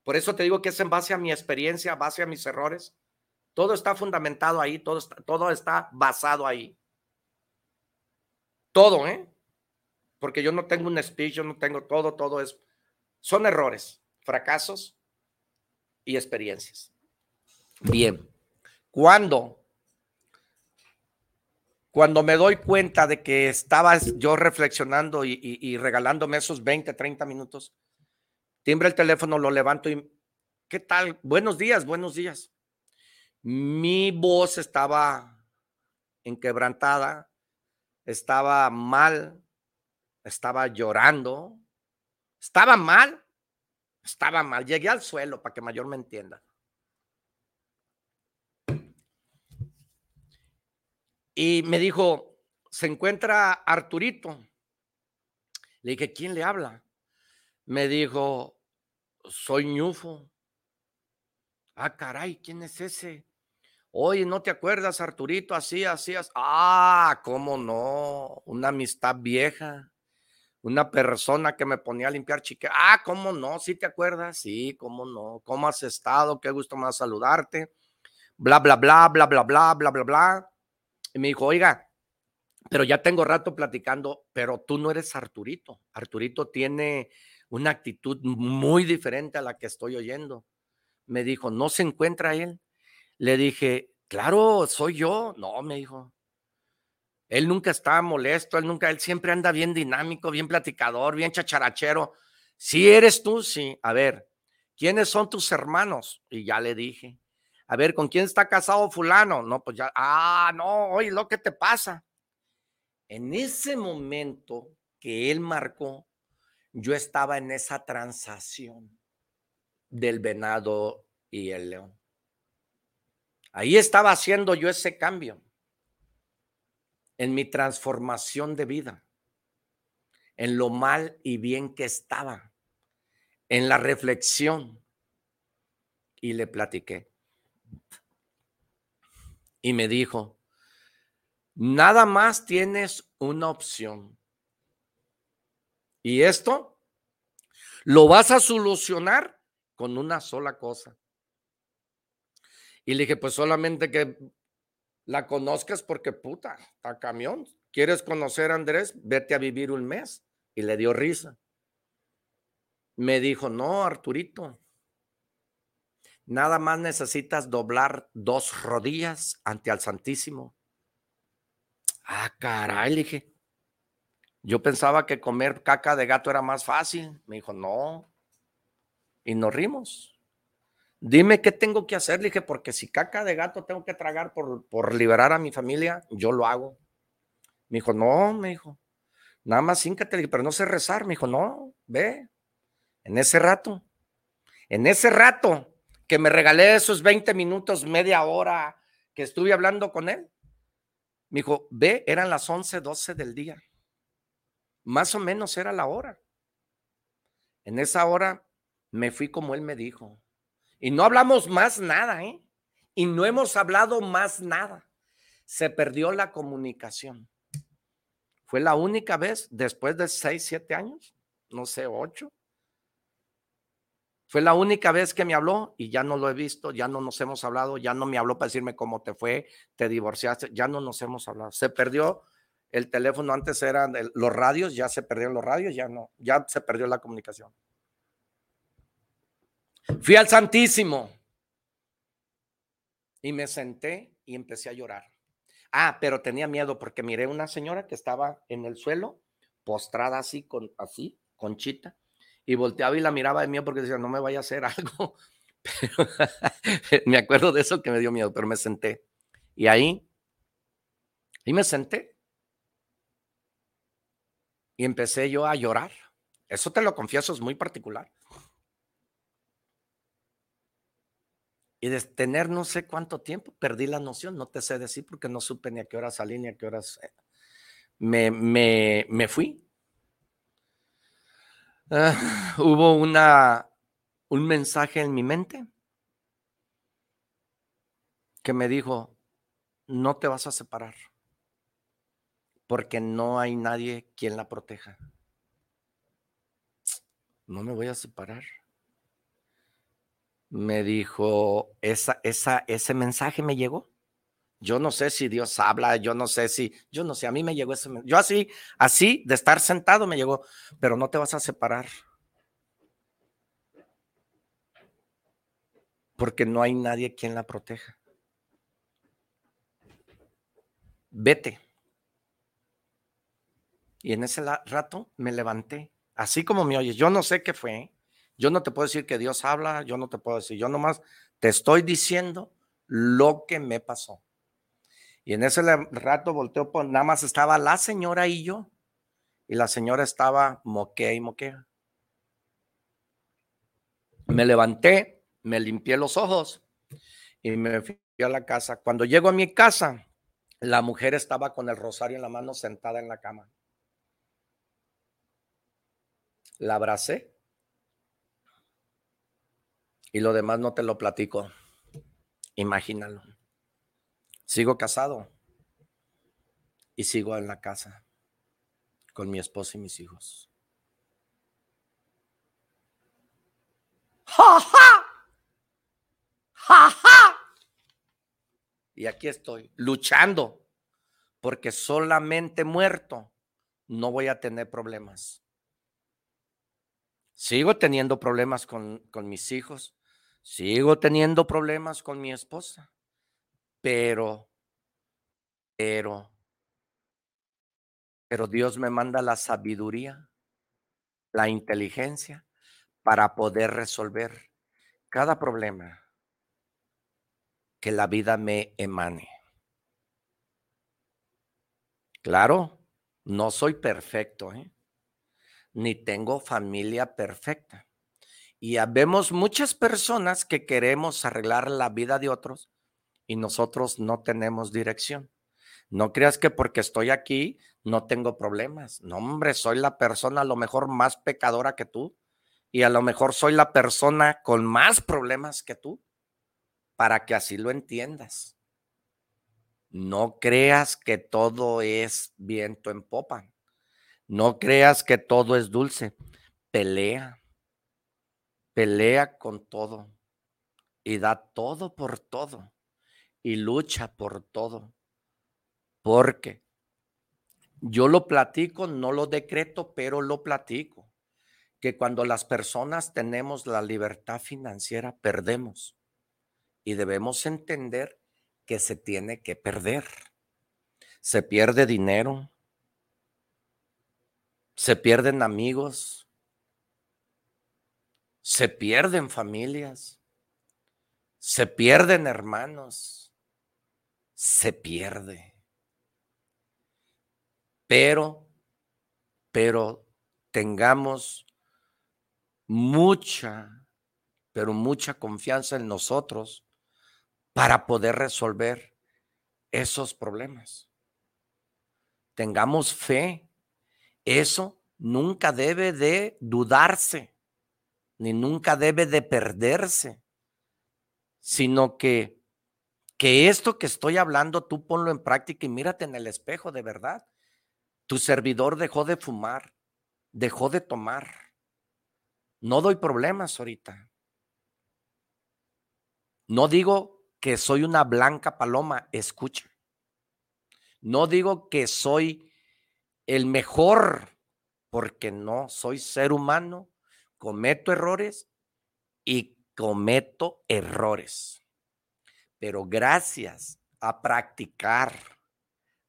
por eso te digo que es en base a mi experiencia, base a mis errores. Todo está fundamentado ahí, todo todo está basado ahí. Todo, ¿eh? porque yo no tengo un speech, yo no tengo todo, todo es, son errores, fracasos y experiencias. Bien, cuando, cuando me doy cuenta de que estaba yo reflexionando y, regalándome esos 20, 30 minutos, timbre el teléfono, lo levanto y, ¿qué tal? Buenos días, buenos días. Mi voz estaba enquebrantada, estaba mal, estaba llorando, estaba mal, estaba mal. Llegué al suelo para que mayor me entienda. Y me dijo, se encuentra Arturito. Le dije, ¿quién le habla? Me dijo, soy Ñufo. Ah, caray, ¿quién es ese? Oye, ¿no te acuerdas, Arturito? Así, así, así. Ah, ¿cómo no? Una amistad vieja una persona que me ponía a limpiar chique. Ah, ¿cómo no? ¿Sí te acuerdas? Sí, ¿cómo no? ¿Cómo has estado? Qué gusto más saludarte. Bla, bla, bla, bla, bla, bla, bla, bla, bla. Y me dijo, oiga, pero ya tengo rato platicando, pero tú no eres Arturito. Arturito tiene una actitud muy diferente a la que estoy oyendo. Me dijo, ¿no se encuentra él? Le dije, claro, soy yo. No, me dijo, él nunca está molesto, él nunca, él siempre anda bien dinámico, bien platicador, bien chacharachero. Si eres tú, sí. A ver, ¿quiénes son tus hermanos? Y ya le dije. A ver, ¿con quién está casado fulano? No, pues ya, ah, no, oye, lo que te pasa. En ese momento que él marcó, yo estaba en esa transacción del venado y el león. Ahí estaba haciendo yo ese cambio en mi transformación de vida, en lo mal y bien que estaba, en la reflexión. Y le platiqué. Y me dijo, nada más tienes una opción. Y esto lo vas a solucionar con una sola cosa. Y le dije, pues solamente que la conozcas porque puta, a camión. ¿Quieres conocer a Andrés? Vete a vivir un mes. Y le dio risa. Me dijo, no, Arturito, nada más necesitas doblar dos rodillas ante al Santísimo. Ah, caray, dije. Yo pensaba que comer caca de gato era más fácil. Me dijo, no. Y nos rimos. Dime qué tengo que hacer. Le dije, porque si caca de gato tengo que tragar por, por liberar a mi familia, yo lo hago. Me dijo, no, me dijo, nada más le dije, pero no sé rezar. Me dijo, no, ve, en ese rato, en ese rato que me regalé esos 20 minutos, media hora que estuve hablando con él, me dijo, ve, eran las 11, 12 del día. Más o menos era la hora. En esa hora me fui como él me dijo. Y no hablamos más nada, ¿eh? Y no hemos hablado más nada. Se perdió la comunicación. Fue la única vez después de seis, siete años, no sé, ocho. Fue la única vez que me habló y ya no lo he visto, ya no nos hemos hablado, ya no me habló para decirme cómo te fue, te divorciaste, ya no nos hemos hablado. Se perdió el teléfono, antes eran los radios, ya se perdieron los radios, ya no, ya se perdió la comunicación. Fui al Santísimo y me senté y empecé a llorar. Ah, pero tenía miedo porque miré una señora que estaba en el suelo, postrada así, con, así, conchita, y volteaba y la miraba de miedo porque decía, no me vaya a hacer [LAUGHS] algo. [LAUGHS] Me acuerdo de eso que me dio miedo, pero me senté. Y ahí, y me senté. Y empecé yo a llorar. Eso te lo confieso, es muy particular. Y de tener no sé cuánto tiempo, perdí la noción, no te sé decir porque no supe ni a qué hora salí ni a qué horas eh, me, me, me fui. Ah, [LAUGHS] hubo una, un mensaje en mi mente que me dijo, no te vas a separar porque no hay nadie quien la proteja. No me voy a separar. Me dijo, esa, esa, ese mensaje me llegó. Yo no sé si Dios habla, yo no sé si, yo no sé, a mí me llegó ese mensaje. Yo así, así, de estar sentado me llegó, pero no te vas a separar. Porque no hay nadie quien la proteja. Vete y en ese rato me levanté, así como me oyes. Yo no sé qué fue. Yo no te puedo decir que Dios habla, yo no te puedo decir. Yo nomás te estoy diciendo lo que me pasó. Y en ese rato volteó, pues, nada más estaba la señora y yo. Y la señora estaba moquea y moquea. Me levanté, me limpié los ojos y me fui a la casa. Cuando llego a mi casa, la mujer estaba con el rosario en la mano sentada en la cama la abracé y lo demás no te lo platico. Imagínalo. Sigo casado y sigo en la casa con mi esposa y mis hijos. ¡Ja, ja! ¡Ja, ja! Y aquí estoy, luchando, porque solamente muerto no voy a tener problemas. Sigo teniendo problemas con, con mis hijos, sigo teniendo problemas con mi esposa, pero, pero, pero Dios me manda la sabiduría, la inteligencia para poder resolver cada problema que la vida me emane. Claro, no soy perfecto, ¿eh? ni tengo familia perfecta. Y vemos muchas personas que queremos arreglar la vida de otros y nosotros no tenemos dirección. No creas que porque estoy aquí no tengo problemas. No, hombre, soy la persona a lo mejor más pecadora que tú y a lo mejor soy la persona con más problemas que tú para que así lo entiendas. No creas que todo es viento en popa. No creas que todo es dulce. Pelea. Pelea con todo. Y da todo por todo. Y lucha por todo. Porque yo lo platico, no lo decreto, pero lo platico. Que cuando las personas tenemos la libertad financiera, perdemos. Y debemos entender que se tiene que perder. Se pierde dinero, se pierden amigos, se pierden familias, se pierden hermanos, se pierde. Pero, pero tengamos mucha, pero mucha confianza en nosotros para poder resolver esos problemas. Tengamos fe eso nunca debe de dudarse, ni nunca debe de perderse, sino que, que esto que estoy hablando, tú ponlo en práctica y mírate en el espejo de verdad. Tu servidor dejó de fumar, dejó de tomar. No doy problemas ahorita. No digo que soy una blanca paloma, escucha. No digo que soy el mejor, porque no soy ser humano, cometo errores y cometo errores. Pero gracias a practicar,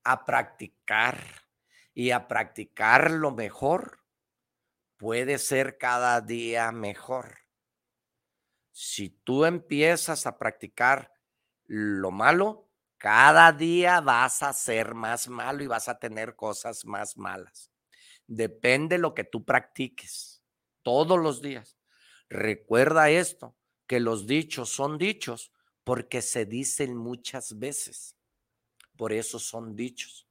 a practicar y a practicar lo mejor, puede ser cada día mejor. Si tú empiezas a practicar lo malo, cada día vas a ser más malo y vas a tener cosas más malas. Depende lo que tú practiques todos los días. Recuerda esto, que los dichos son dichos porque se dicen muchas veces. Por eso son dichos.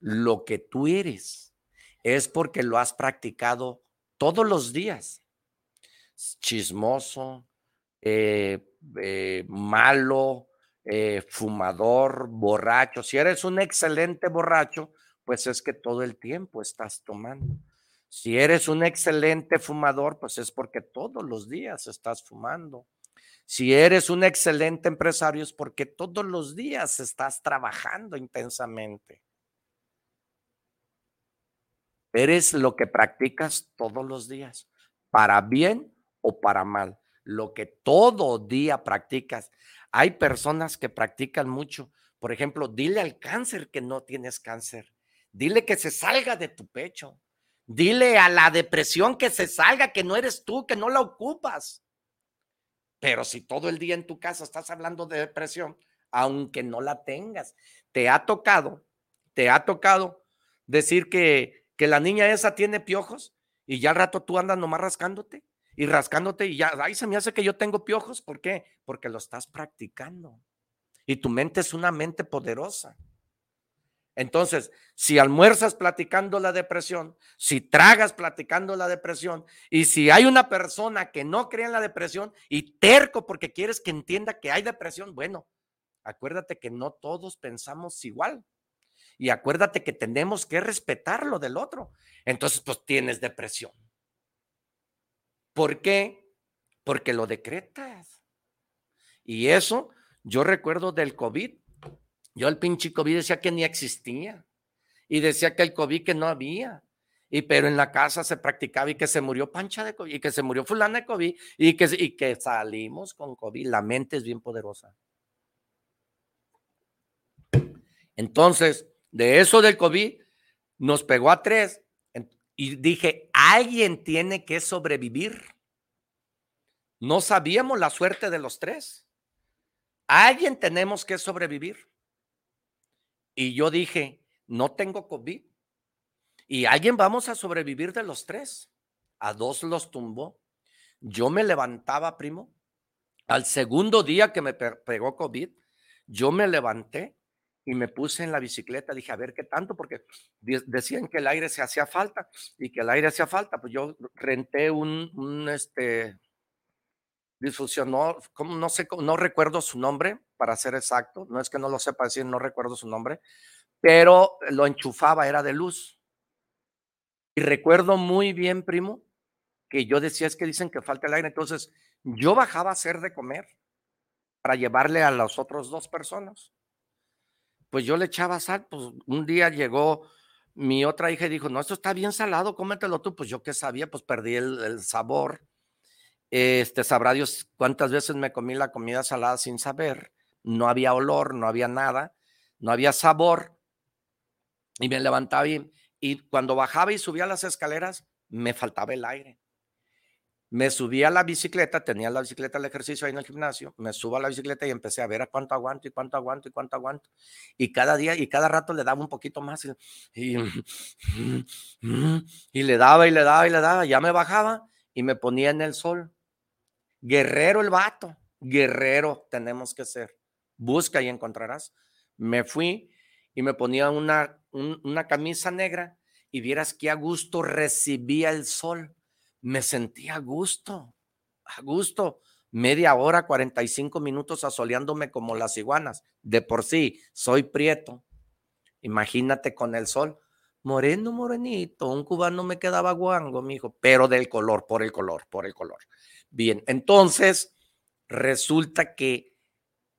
Lo que tú eres es porque lo has practicado todos los días. Chismoso, eh, eh, malo, eh, fumador, borracho. Si eres un excelente borracho, pues es que todo el tiempo estás tomando. Si eres un excelente fumador, pues es porque todos los días estás fumando. Si eres un excelente empresario, es porque todos los días estás trabajando intensamente. Eres lo que practicas todos los días, para bien o para mal. Lo que todo día practicas. Hay personas que practican mucho. Por ejemplo, dile al cáncer que no tienes cáncer. Dile que se salga de tu pecho. Dile a la depresión que se salga, que no eres tú, que no la ocupas. Pero si todo el día en tu casa estás hablando de depresión, aunque no la tengas, te ha tocado, te ha tocado decir que, que la niña esa tiene piojos y ya al rato tú andas nomás rascándote y rascándote y ya, ahí se me hace que yo tengo piojos. ¿Por qué? Porque lo estás practicando. Y tu mente es una mente poderosa. Entonces, si almuerzas platicando la depresión, si tragas platicando la depresión, y si hay una persona que no cree en la depresión y terco porque quieres que entienda que hay depresión, bueno, acuérdate que no todos pensamos igual. Y acuérdate que tenemos que respetar lo del otro. Entonces, pues tienes depresión. ¿Por qué? Porque lo decretas. Y eso, yo recuerdo del COVID, yo el pinche COVID decía que ni existía. Y decía que el COVID que no había. Y pero en la casa se practicaba y que se murió pancha de COVID y que se murió fulana de COVID y que, y que salimos con COVID. La mente es bien poderosa. Entonces, de eso del COVID, nos pegó a tres y dije, alguien tiene que sobrevivir. No sabíamos la suerte de los tres. Alguien tenemos que sobrevivir. Y yo dije, no tengo COVID. Y alguien vamos a sobrevivir de los tres. A dos los tumbó. Yo me levantaba, primo. Al segundo día que me pegó COVID, yo me levanté y me puse en la bicicleta. Dije, a ver qué tanto, porque decían que el aire se hacía falta y que el aire hacía falta. Pues yo renté un, un este, difusionó, como no sé, no recuerdo su nombre, para ser exacto, no es que no lo sepa decir, no recuerdo su nombre, pero lo enchufaba, era de luz. Y recuerdo muy bien, primo, que yo decía, es que dicen que falta el aire, entonces yo bajaba a hacer de comer para llevarle a las otras dos personas. Pues yo le echaba sal, pues un día llegó mi otra hija y dijo, no, esto está bien salado, cómetelo tú. Pues yo qué sabía, pues perdí el, el sabor. Este, sabrá Dios cuántas veces me comí la comida salada sin saber. No había olor, no había nada, no había sabor. Y me levantaba y, y cuando bajaba y subía las escaleras, me faltaba el aire. Me subí a la bicicleta, tenía la bicicleta del ejercicio ahí en el gimnasio, me subo a la bicicleta y empecé a ver a cuánto aguanto y cuánto aguanto y cuánto aguanto. Y cada día y cada rato le daba un poquito más y, y le daba y le daba y le daba. Ya me bajaba y me ponía en el sol. Guerrero el vato, guerrero tenemos que ser. Busca y encontrarás. Me fui y me ponía una, una camisa negra y vieras qué a gusto recibía el sol. Me sentía a gusto, a gusto. Media hora, 45 minutos asoleándome como las iguanas. De por sí, soy prieto. Imagínate con el sol. Moreno, morenito, un cubano me quedaba guango, mijo, pero del color, por el color, por el color. Bien, entonces resulta que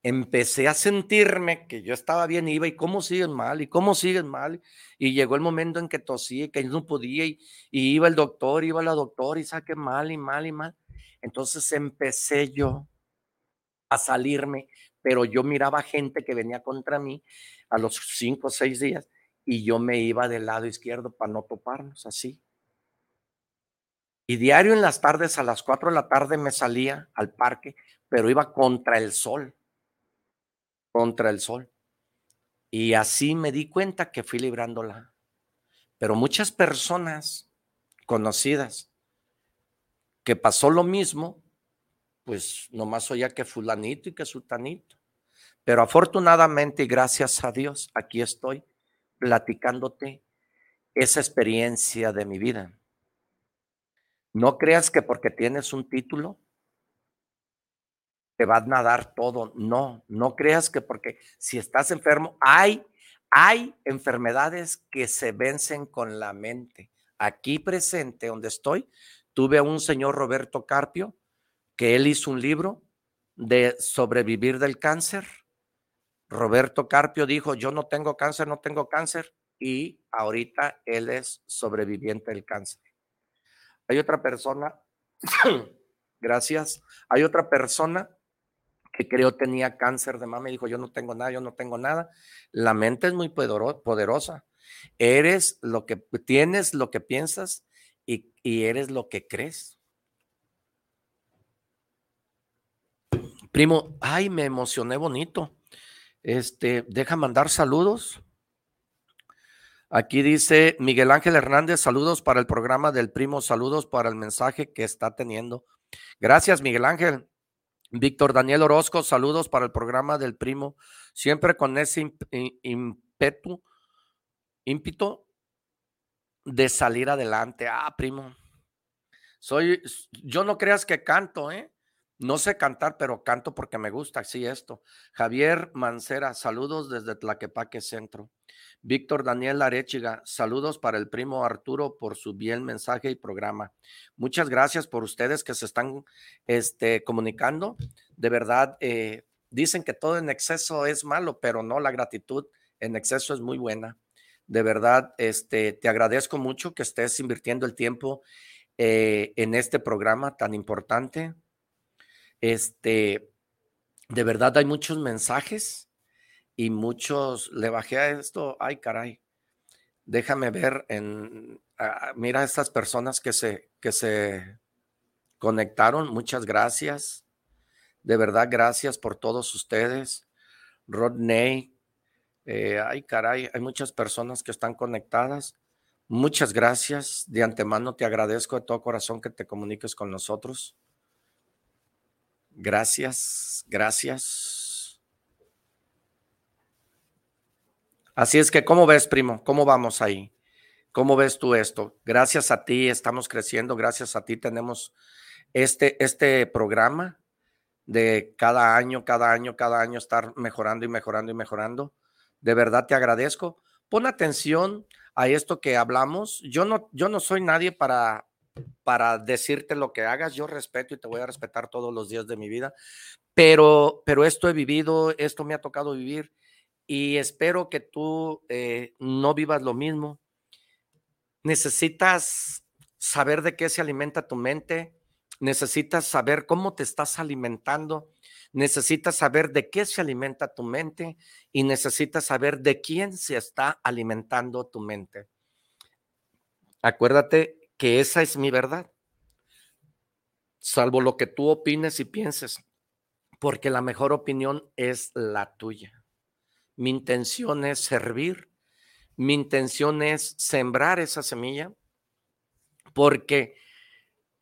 empecé a sentirme que yo estaba bien, iba y cómo siguen mal, y cómo siguen mal. Y llegó el momento en que tosía y que no podía, y, iba el doctor, iba la doctora y saqué mal y mal y mal. Entonces empecé yo a salirme, pero yo miraba gente que venía contra mí a los cinco o seis días y yo me iba del lado izquierdo para no toparnos así. Y diario en las tardes, a las 4 de la tarde, me salía al parque, pero iba contra el sol, contra el sol. Y así me di cuenta que fui librándola. Pero muchas personas conocidas que pasó lo mismo, pues nomás oía que fulanito y que sutanito. Pero afortunadamente y gracias a Dios, aquí estoy platicándote esa experiencia de mi vida. No creas que porque tienes un título te van a dar todo. No, no creas que porque si estás enfermo, hay, hay enfermedades que se vencen con la mente. Aquí presente, donde estoy, tuve a un señor Roberto Carpio, que él hizo un libro de sobrevivir del cáncer. Roberto Carpio dijo, yo no tengo cáncer, no tengo cáncer, y ahorita él es sobreviviente del cáncer. Hay otra persona, [CLEARS THROAT] gracias, hay otra persona que creo tenía cáncer de mama y dijo, yo no tengo nada, yo no tengo nada. La mente es muy poderosa. Eres lo que tienes, lo que piensas y, y eres lo que crees. Primo, ay, me emocioné bonito. Este, deja mandar saludos. Aquí dice Miguel Ángel Hernández, saludos para el programa del primo, saludos para el mensaje que está teniendo. Gracias, Miguel Ángel. Víctor Daniel Orozco, saludos para el programa del primo, siempre con ese ímpetu, ímpito de salir adelante. Ah, primo. Soy, yo no creas que canto, ¿eh? No sé cantar, pero canto porque me gusta, así esto. Javier Mancera, saludos desde Tlaquepaque Centro. Víctor Daniel Arechiga, saludos para el primo Arturo por su bien mensaje y programa. Muchas gracias por ustedes que se están este, comunicando. De verdad, eh, dicen que todo en exceso es malo, pero no, la gratitud en exceso es muy buena. De verdad, este, te agradezco mucho que estés invirtiendo el tiempo eh, en este programa tan importante. Este, de verdad hay muchos mensajes y muchos, le bajé a esto, ay caray, déjame ver en, ah, mira a estas personas que se, que se conectaron, muchas gracias, de verdad gracias por todos ustedes, Rodney, eh, ay caray, hay muchas personas que están conectadas, muchas gracias, de antemano te agradezco de todo corazón que te comuniques con nosotros. Gracias, gracias. Así es que, ¿cómo ves, primo? ¿Cómo vamos ahí? ¿Cómo ves tú esto? Gracias a ti estamos creciendo, gracias a ti tenemos este, este programa de cada año, cada año, cada año estar mejorando y mejorando y mejorando. De verdad te agradezco. Pon atención a esto que hablamos. Yo no, yo no soy nadie para, para decirte lo que hagas. Yo respeto y te voy a respetar todos los días de mi vida. Pero, pero esto he vivido, esto me ha tocado vivir y espero que tú eh, no vivas lo mismo. Necesitas saber de qué se alimenta tu mente, necesitas saber cómo te estás alimentando, necesitas saber de qué se alimenta tu mente y necesitas saber de quién se está alimentando tu mente. Acuérdate que esa es mi verdad, salvo lo que tú opines y pienses, porque la mejor opinión es la tuya. Mi intención es servir. Mi intención es sembrar esa semilla porque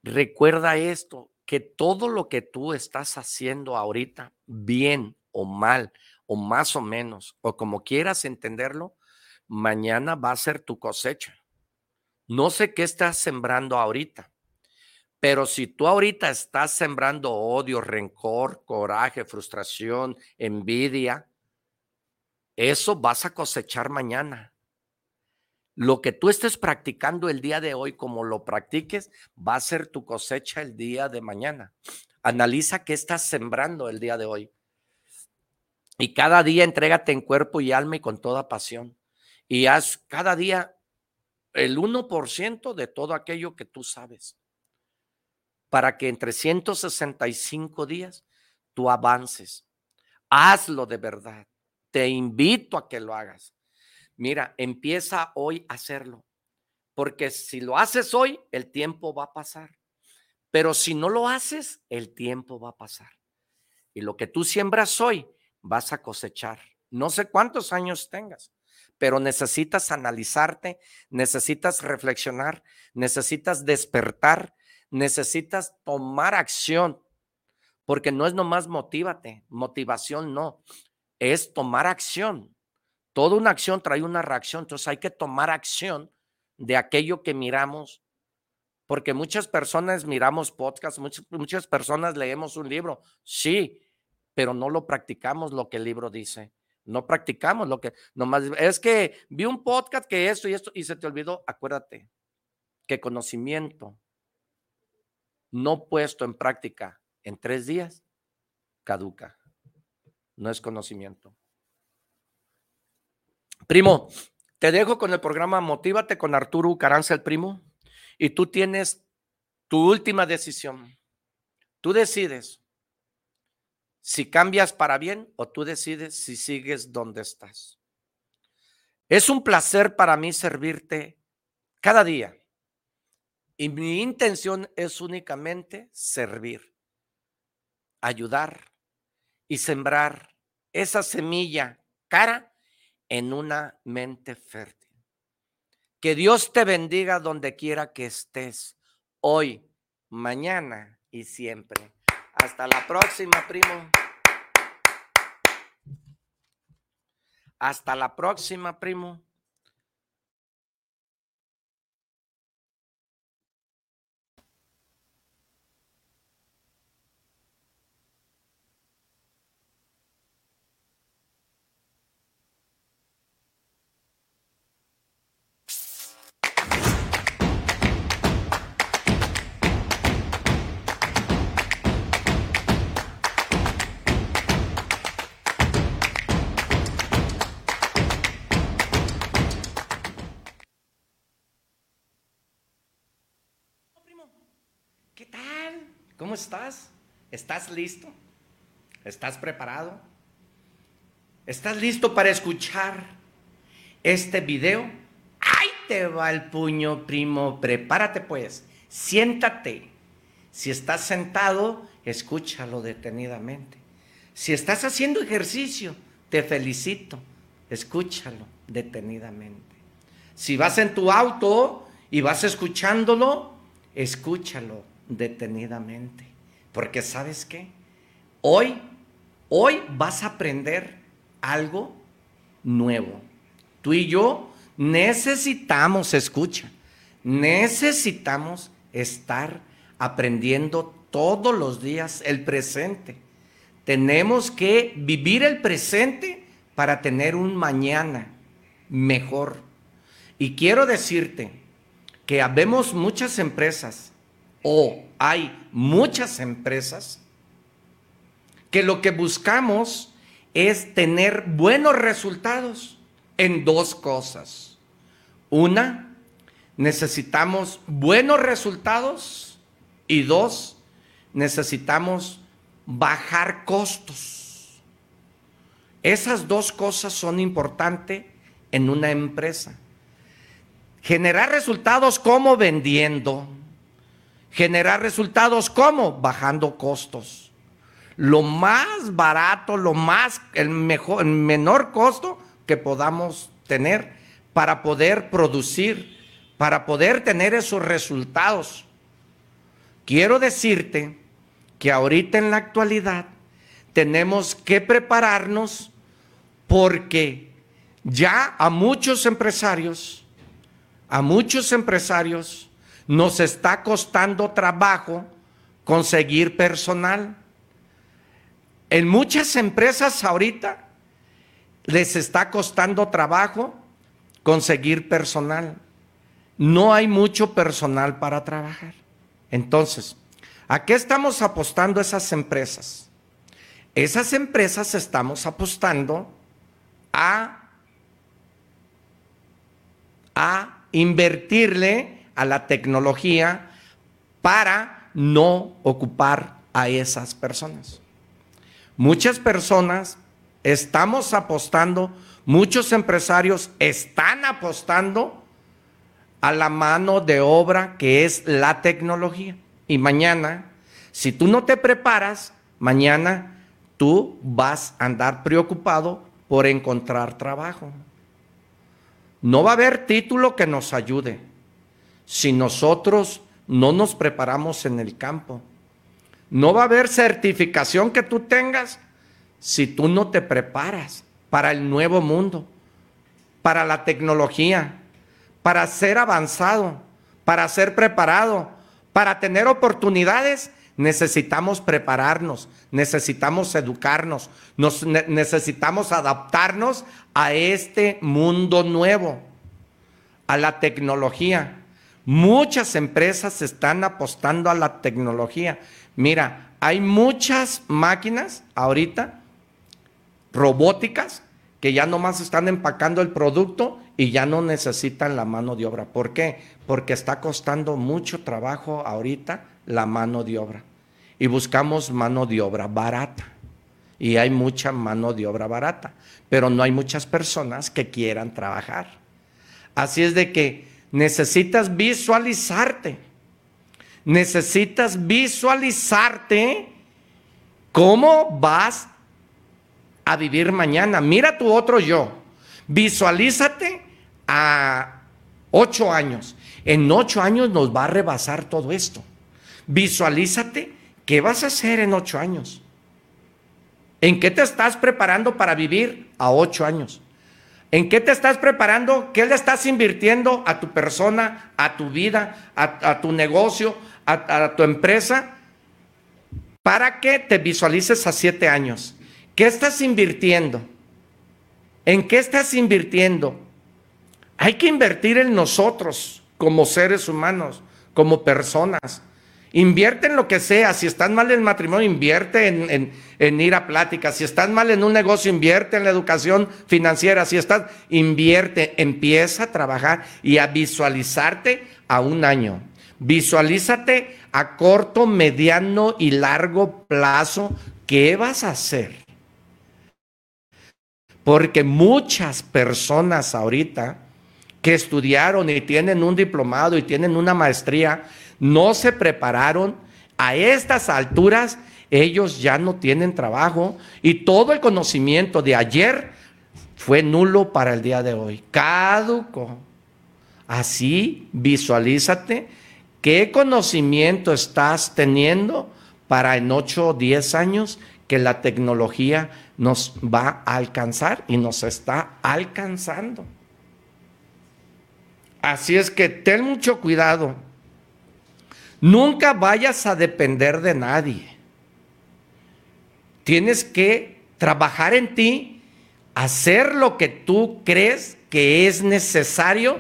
recuerda esto, que todo lo que tú estás haciendo ahorita, bien o mal, o más o menos, o como quieras entenderlo, mañana va a ser tu cosecha. No sé qué estás sembrando ahorita, pero si tú ahorita estás sembrando odio, rencor, coraje, frustración, envidia, eso vas a cosechar mañana. Lo que tú estés practicando el día de hoy, como lo practiques, va a ser tu cosecha el día de mañana. Analiza qué estás sembrando el día de hoy. Y cada día entrégate en cuerpo y alma y con toda pasión. Y haz cada día el 1% de todo aquello que tú sabes. Para que en 365 días tú avances. Hazlo de verdad. Te invito a que lo hagas. Mira, empieza hoy a hacerlo, porque si lo haces hoy, el tiempo va a pasar. Pero si no lo haces, el tiempo va a pasar. Y lo que tú siembras hoy, vas a cosechar. No sé cuántos años tengas, pero necesitas analizarte, necesitas reflexionar, necesitas despertar, necesitas tomar acción, porque no es nomás motívate, motivación no es tomar acción. Toda una acción trae una reacción, entonces hay que tomar acción de aquello que miramos, porque muchas personas miramos podcasts, muchas, muchas personas leemos un libro, sí, pero no lo practicamos lo que el libro dice. No practicamos lo que nomás es que vi un podcast que esto y esto y se te olvidó. Acuérdate que conocimiento no puesto en práctica en tres días caduca. No es conocimiento. Primo, te dejo con el programa Motívate con Arturo Caranza, el primo, y tú tienes tu última decisión. Tú decides si cambias para bien o tú decides si sigues donde estás. Es un placer para mí servirte cada día. Y mi intención es únicamente servir, ayudar y sembrar esa semilla cara en una mente fértil. Que Dios te bendiga donde quiera que estés, hoy, mañana y siempre. Hasta la próxima, primo. Hasta la próxima, primo. ¿Cómo estás? ¿Estás listo? ¿Estás preparado? ¿Estás listo para escuchar este video? ¡Ahí te va el puño, primo! Prepárate pues, siéntate. Si estás sentado, escúchalo detenidamente. Si estás haciendo ejercicio, te felicito, escúchalo detenidamente. Si vas en tu auto y vas escuchándolo, escúchalo detenidamente. Porque sabes qué? Hoy, hoy vas a aprender algo nuevo. Tú y yo necesitamos, escucha, necesitamos estar aprendiendo todos los días el presente. Tenemos que vivir el presente para tener un mañana mejor. Y quiero decirte que habemos muchas empresas o hay muchas empresas que lo que buscamos es tener buenos resultados en dos cosas. Una, necesitamos buenos resultados y dos, necesitamos bajar costos. Esas dos cosas son importantes en una empresa. Generar resultados como vendiendo, generar resultados ¿cómo? Bajando costos. Lo más barato, lo más, el mejor, el menor costo que podamos tener para poder producir, para poder tener esos resultados. Quiero decirte que ahorita en la actualidad tenemos que prepararnos porque ya a muchos empresarios, a muchos empresarios, nos está costando trabajo conseguir personal. En muchas empresas ahorita les está costando trabajo conseguir personal. No hay mucho personal para trabajar. Entonces, ¿a qué estamos apostando esas empresas? Esas empresas estamos apostando a, a invertirle a la tecnología para no ocupar a esas personas. Muchas personas estamos apostando, muchos empresarios están apostando a la mano de obra que es la tecnología. Y mañana, si tú no te preparas, mañana tú vas a andar preocupado por encontrar trabajo. No va a haber título que nos ayude si nosotros no nos preparamos en el campo. No va a haber certificación que tú tengas si tú no te preparas para el nuevo mundo, para la tecnología, para ser avanzado, para ser preparado, Para tener oportunidades necesitamos prepararnos, necesitamos educarnos, nos, necesitamos adaptarnos a este mundo nuevo, a la tecnología. Muchas empresas están apostando a la tecnología. Mira, hay muchas máquinas ahorita robóticas que ya nomás están empacando el producto y ya no necesitan la mano de obra. ¿Por qué? Porque está costando mucho trabajo ahorita la mano de obra. Y buscamos mano de obra barata. Y hay mucha mano de obra barata, pero no hay muchas personas que quieran trabajar. Así es de que necesitas visualizarte. Necesitas visualizarte cómo vas a vivir mañana. Mira tu otro yo. Visualízate a ocho años. En ocho años nos va a rebasar todo esto. Visualízate qué vas a hacer en ocho años. ¿En qué te estás preparando para vivir a ocho años? ¿En qué te estás preparando? ¿Qué le estás invirtiendo a tu persona, a tu vida, a, tu negocio, a, a tu empresa? Para que te visualices a siete años. ¿Qué estás invirtiendo? ¿En qué estás invirtiendo? Hay que invertir en nosotros como seres humanos, como personas. Invierte en lo que sea. Si estás mal en el matrimonio, invierte en, ir a pláticas. Si estás mal en un negocio, invierte en la educación financiera. Si estás, invierte, empieza a trabajar y a visualizarte a un año. Visualízate a corto, mediano y largo plazo. ¿Qué vas a hacer? Porque muchas personas ahorita que estudiaron y tienen un diplomado y tienen una maestría, no se prepararon, a estas alturas ellos ya no tienen trabajo y todo el conocimiento de ayer fue nulo para el día de hoy, caduco. Así visualízate qué conocimiento estás teniendo para en 8 o 10 años que la tecnología nos va a alcanzar y nos está alcanzando. Así es que ten mucho cuidado Nunca vayas a depender de nadie. Tienes que trabajar en ti, hacer lo que tú crees que es necesario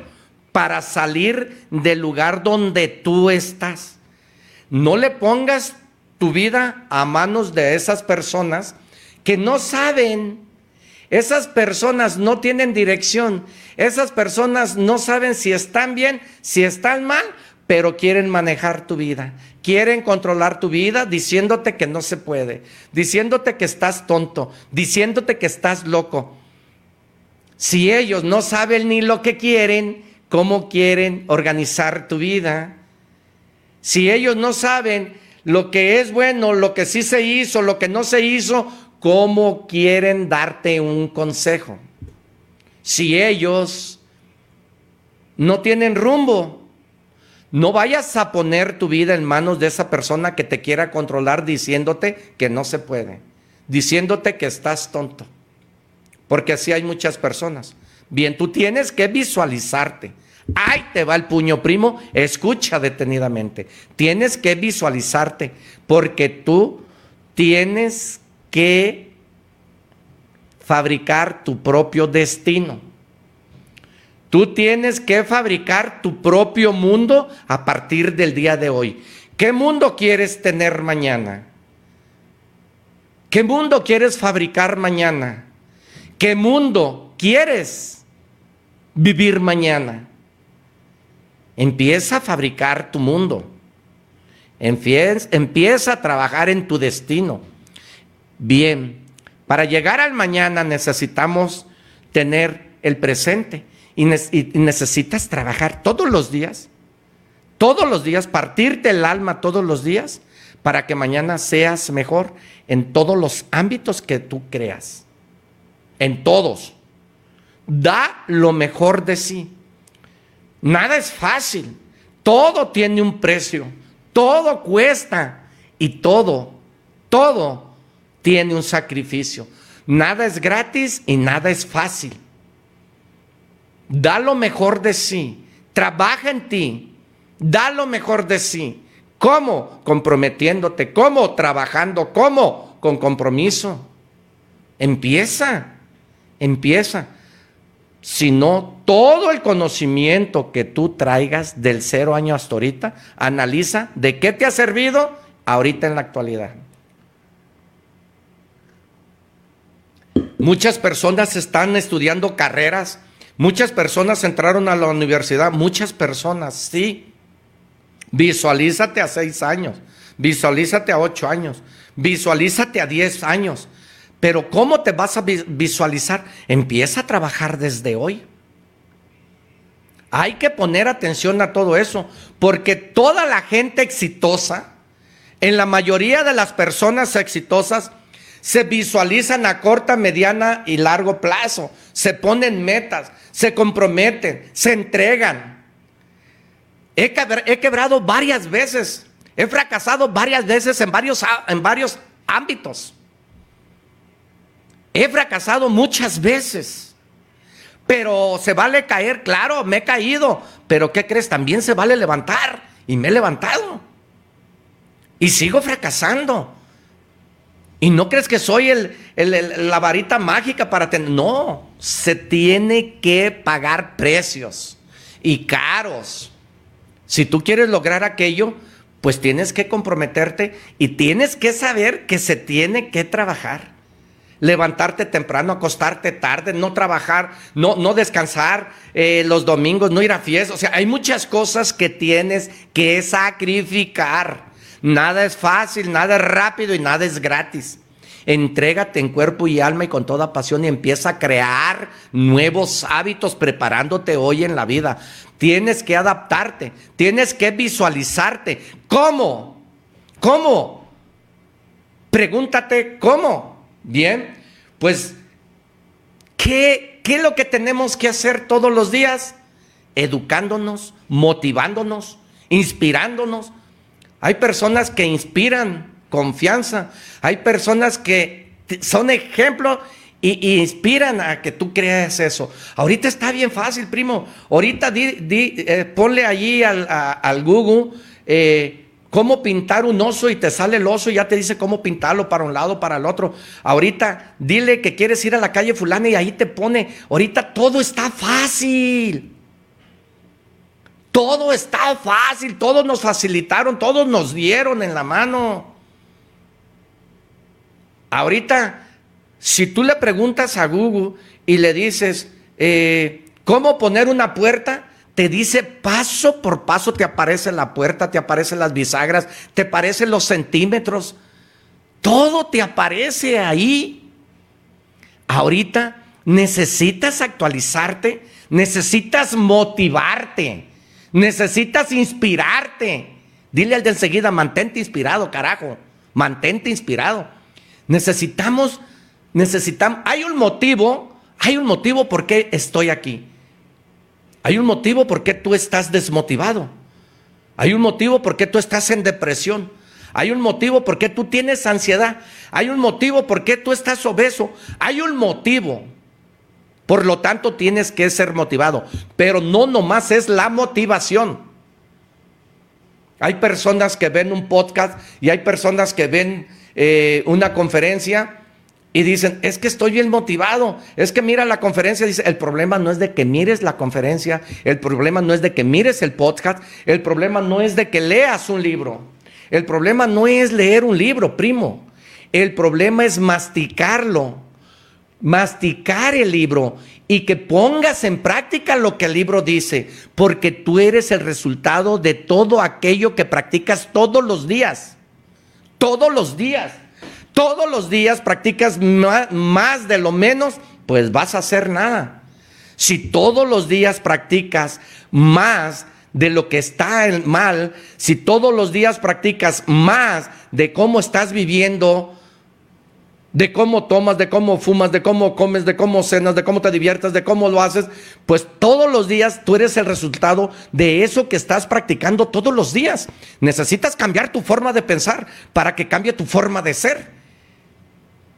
para salir del lugar donde tú estás. No le pongas tu vida a manos de esas personas que no saben. Esas personas no tienen dirección. Esas personas no saben si están bien, si están mal pero quieren manejar tu vida, quieren controlar tu vida diciéndote que no se puede, diciéndote que estás tonto, diciéndote que estás loco. Si ellos no saben ni lo que quieren, ¿cómo quieren organizar tu vida? Si ellos no saben lo que es bueno, lo que sí se hizo, lo que no se hizo, ¿cómo quieren darte un consejo? Si ellos no tienen rumbo, no vayas a poner tu vida en manos de esa persona que te quiera controlar diciéndote que no se puede, diciéndote que estás tonto. Porque así hay muchas personas. Bien, tú tienes que visualizarte. Ahí te va el puño primo, escucha detenidamente. Tienes que visualizarte porque tú tienes que fabricar tu propio destino. Tú tienes que fabricar tu propio mundo a partir del día de hoy. ¿Qué mundo quieres tener mañana? ¿Qué mundo quieres fabricar mañana? ¿Qué mundo quieres vivir mañana? Empieza a fabricar tu mundo. Empieza, a trabajar en tu destino. Bien, para llegar al mañana necesitamos tener el presente y, necesitas trabajar todos los días, todos los días, partirte el alma todos los días para que mañana seas mejor en todos los ámbitos que tú creas, en todos. Da lo mejor de sí. Nada es fácil, todo tiene un precio, todo cuesta y todo, todo tiene un sacrificio. Nada es gratis y nada es fácil da lo mejor de sí, trabaja en ti, da lo mejor de sí, ¿Cómo? Comprometiéndote. ¿Cómo? Trabajando. ¿Cómo? Con compromiso. Empieza. Empieza. Si no, todo el conocimiento que tú traigas del cero año hasta ahorita, analiza de qué te ha servido ahorita en la actualidad. Muchas personas están estudiando carreras, muchas personas entraron a la universidad, muchas personas, sí. Visualízate a seis años, visualízate a ocho años, visualízate a diez años. Pero ¿cómo te vas a visualizar? Empieza a trabajar desde hoy. Hay que poner atención a todo eso, porque toda la gente exitosa, en la mayoría de las personas exitosas, se visualizan a corta, mediana y largo plazo, se ponen metas, se comprometen, se entregan. He, quebrado varias veces, he fracasado varias veces en varios, en varios ámbitos. He fracasado muchas veces, pero se vale caer, claro, me he caído, pero ¿qué crees? También se vale levantar y me he levantado. Y sigo fracasando. Y no crees que soy el, la varita mágica para tener... No, se tiene que pagar precios y caros. Si tú quieres lograr aquello, pues tienes que comprometerte y tienes que saber que se tiene que trabajar. Levantarte temprano, acostarte tarde, no trabajar, no, no descansar eh, los domingos, no ir a fiestas. O sea, hay muchas cosas que tienes que sacrificar. Nada es fácil, nada es rápido y nada es gratis. Entrégate en cuerpo y alma y con toda pasión y empieza a crear nuevos hábitos preparándote hoy en la vida. Tienes que adaptarte, tienes que visualizarte. ¿Cómo? ¿Cómo? Pregúntate, ¿cómo? Bien, pues, ¿qué, ¿qué es lo que tenemos que hacer todos los días? Educándonos, motivándonos, inspirándonos hay personas que inspiran confianza. Hay personas que son ejemplo y, inspiran a que tú creas eso. Ahorita está bien fácil, primo. Ahorita eh, ponle allí al, Google eh, cómo pintar un oso y te sale el oso y ya te dice cómo pintarlo para un lado, para el otro. Ahorita dile que quieres ir a la calle fulana y ahí te pone. Ahorita todo está fácil. Todo está fácil, todos nos facilitaron, todos nos dieron en la mano. Ahorita, si tú le preguntas a Google y le dices, eh, ¿cómo poner una puerta? Te dice paso por paso, te aparece la puerta, te aparecen las bisagras, te aparecen los centímetros. Todo te aparece ahí. Ahorita necesitas actualizarte, necesitas motivarte. Necesitas inspirarte. Dile al de enseguida, mantente inspirado, carajo. Mantente inspirado. Necesitamos, necesitamos, hay un motivo, hay un motivo por qué estoy aquí. Hay un motivo por qué tú estás desmotivado. Hay un motivo por qué tú estás en depresión. Hay un motivo por qué tú tienes ansiedad. Hay un motivo por qué tú estás obeso. Hay un motivo. Por lo tanto, tienes que ser motivado. Pero no nomás es la motivación. Hay personas que ven un podcast y hay personas que ven eh, una conferencia y dicen, es que estoy bien motivado. Es que mira la conferencia, dice, el problema no es de que mires la conferencia, el problema no es de que mires el podcast, el problema no es de que leas un libro. El problema no es leer un libro, primo. El problema es masticarlo masticar el libro y que pongas en práctica lo que el libro dice, porque tú eres el resultado de todo aquello que practicas todos los días. Todos los días. Todos los días practicas más, de lo menos, pues vas a hacer nada. Si todos los días practicas más de lo que está mal, si todos los días practicas más de cómo estás viviendo, de cómo tomas, de cómo fumas, de cómo comes, de cómo cenas, de cómo te diviertes, de cómo lo haces, pues todos los días tú eres el resultado de eso que estás practicando todos los días. Necesitas cambiar tu forma de pensar para que cambie tu forma de ser.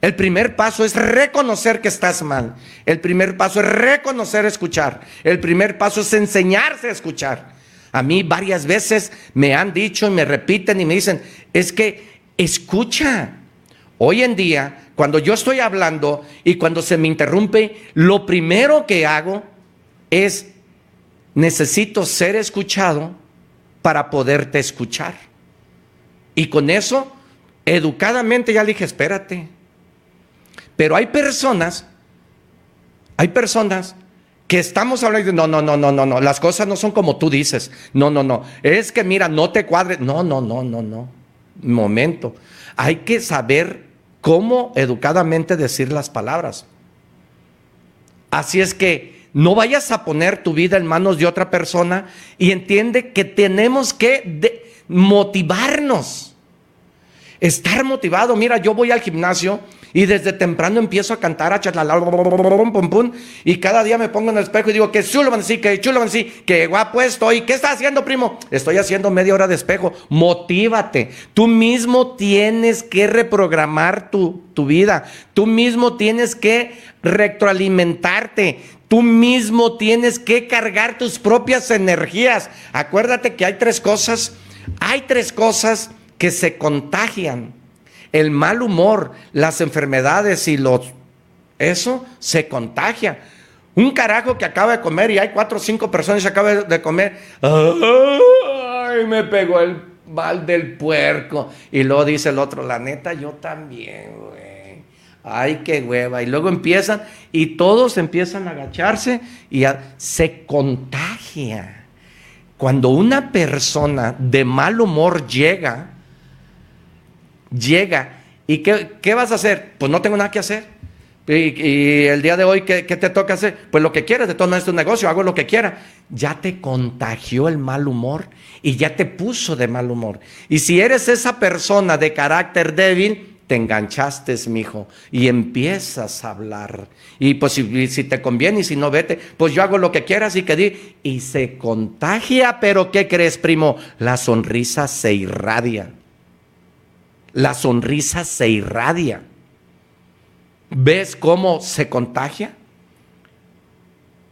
El primer paso es reconocer que estás mal. El primer paso es reconocer escuchar. El primer paso es enseñarse a escuchar. A mí varias veces me han dicho y me repiten y me dicen, es que escucha. Hoy en día, cuando yo estoy hablando y cuando se me interrumpe, lo primero que hago es, necesito ser escuchado para poderte escuchar. Y con eso, educadamente ya le dije, espérate. Pero hay personas, hay personas que estamos hablando no, no, no, no, no, no, las cosas no son como tú dices. No, no, no. Es que mira, no te cuadres. No, no, no, no, no. Momento. Hay que saber cómo educadamente decir las palabras. Así es que no vayas a poner tu vida en manos de otra persona y entiende que tenemos que motivarnos. Estar motivado. Mira, yo voy al gimnasio y desde temprano empiezo a cantar a pum, y cada día me pongo en el espejo y digo, que chulo sí, que chulo sí, que guapo estoy. ¿Qué estás haciendo, primo? Estoy haciendo media hora de espejo. Motívate. Tú mismo tienes que reprogramar tu vida. Tú mismo tienes que retroalimentarte. Tú mismo tienes que cargar tus propias energías. Acuérdate que hay tres cosas. Hay tres cosas que se contagian el mal humor, las enfermedades y los... Eso se contagia. Un carajo que acaba de comer y hay cuatro o cinco personas que acaban de comer. ¡Ay! Me pegó el mal del puerco. Y luego dice el otro, la neta, yo también, güey. Ay, qué hueva. Y luego empiezan y todos empiezan a agacharse y se contagia. Cuando una persona de mal humor llega, llega. ¿Y qué, vas a hacer? Pues no tengo nada que hacer. Y, el día de hoy, ¿qué, te toca hacer? Pues lo que quieras, de todo este negocio, hago lo que quiera. Ya te contagió el mal humor y ya te puso de mal humor. Y si eres esa persona de carácter débil, te enganchaste, mijo, y empiezas a hablar. Y pues si, si, te conviene y si no, vete, pues yo hago lo que quieras y que di. Y se contagia, pero ¿qué crees, primo? La sonrisa se irradia la sonrisa se irradia. ¿Ves cómo se contagia?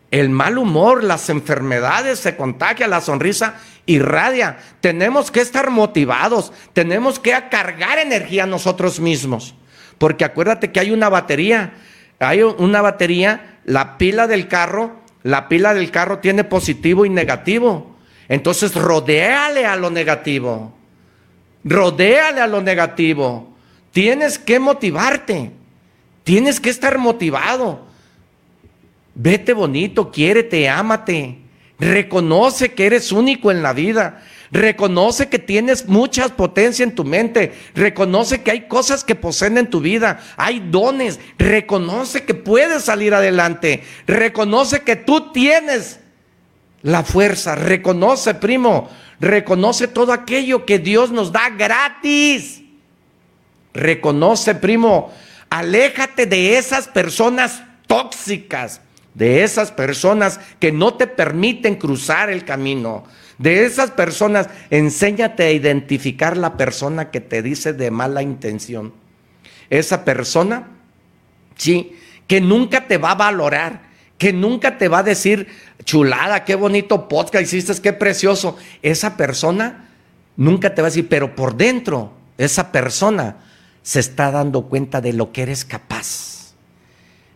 El mal humor, las enfermedades se contagia, la sonrisa irradia. Tenemos que estar motivados, tenemos que cargar energía nosotros mismos. Porque acuérdate que hay una batería, hay una batería, la pila del carro, la pila del carro tiene positivo y negativo. Entonces rodéale a lo negativo. Rodéale a lo negativo. Tienes que motivarte. Tienes que estar motivado. Vete bonito, quiérete, ámate. Reconoce que eres único en la vida. Reconoce que tienes mucha potencia en tu mente. Reconoce que hay cosas que poseen en tu vida. Hay dones. Reconoce que puedes salir adelante. Reconoce que tú tienes la fuerza. Reconoce, primo. Reconoce todo aquello que Dios nos da gratis. Reconoce, primo, aléjate de esas personas tóxicas, de esas personas que no te permiten cruzar el camino. De esas personas, enséñate a identificar la persona que te dice de mala intención. Esa persona, sí, que nunca te va a valorar, que nunca te va a decir, chulada, qué bonito podcast hiciste, qué precioso. Esa persona nunca te va a decir, pero por dentro, esa persona se está dando cuenta de lo que eres capaz.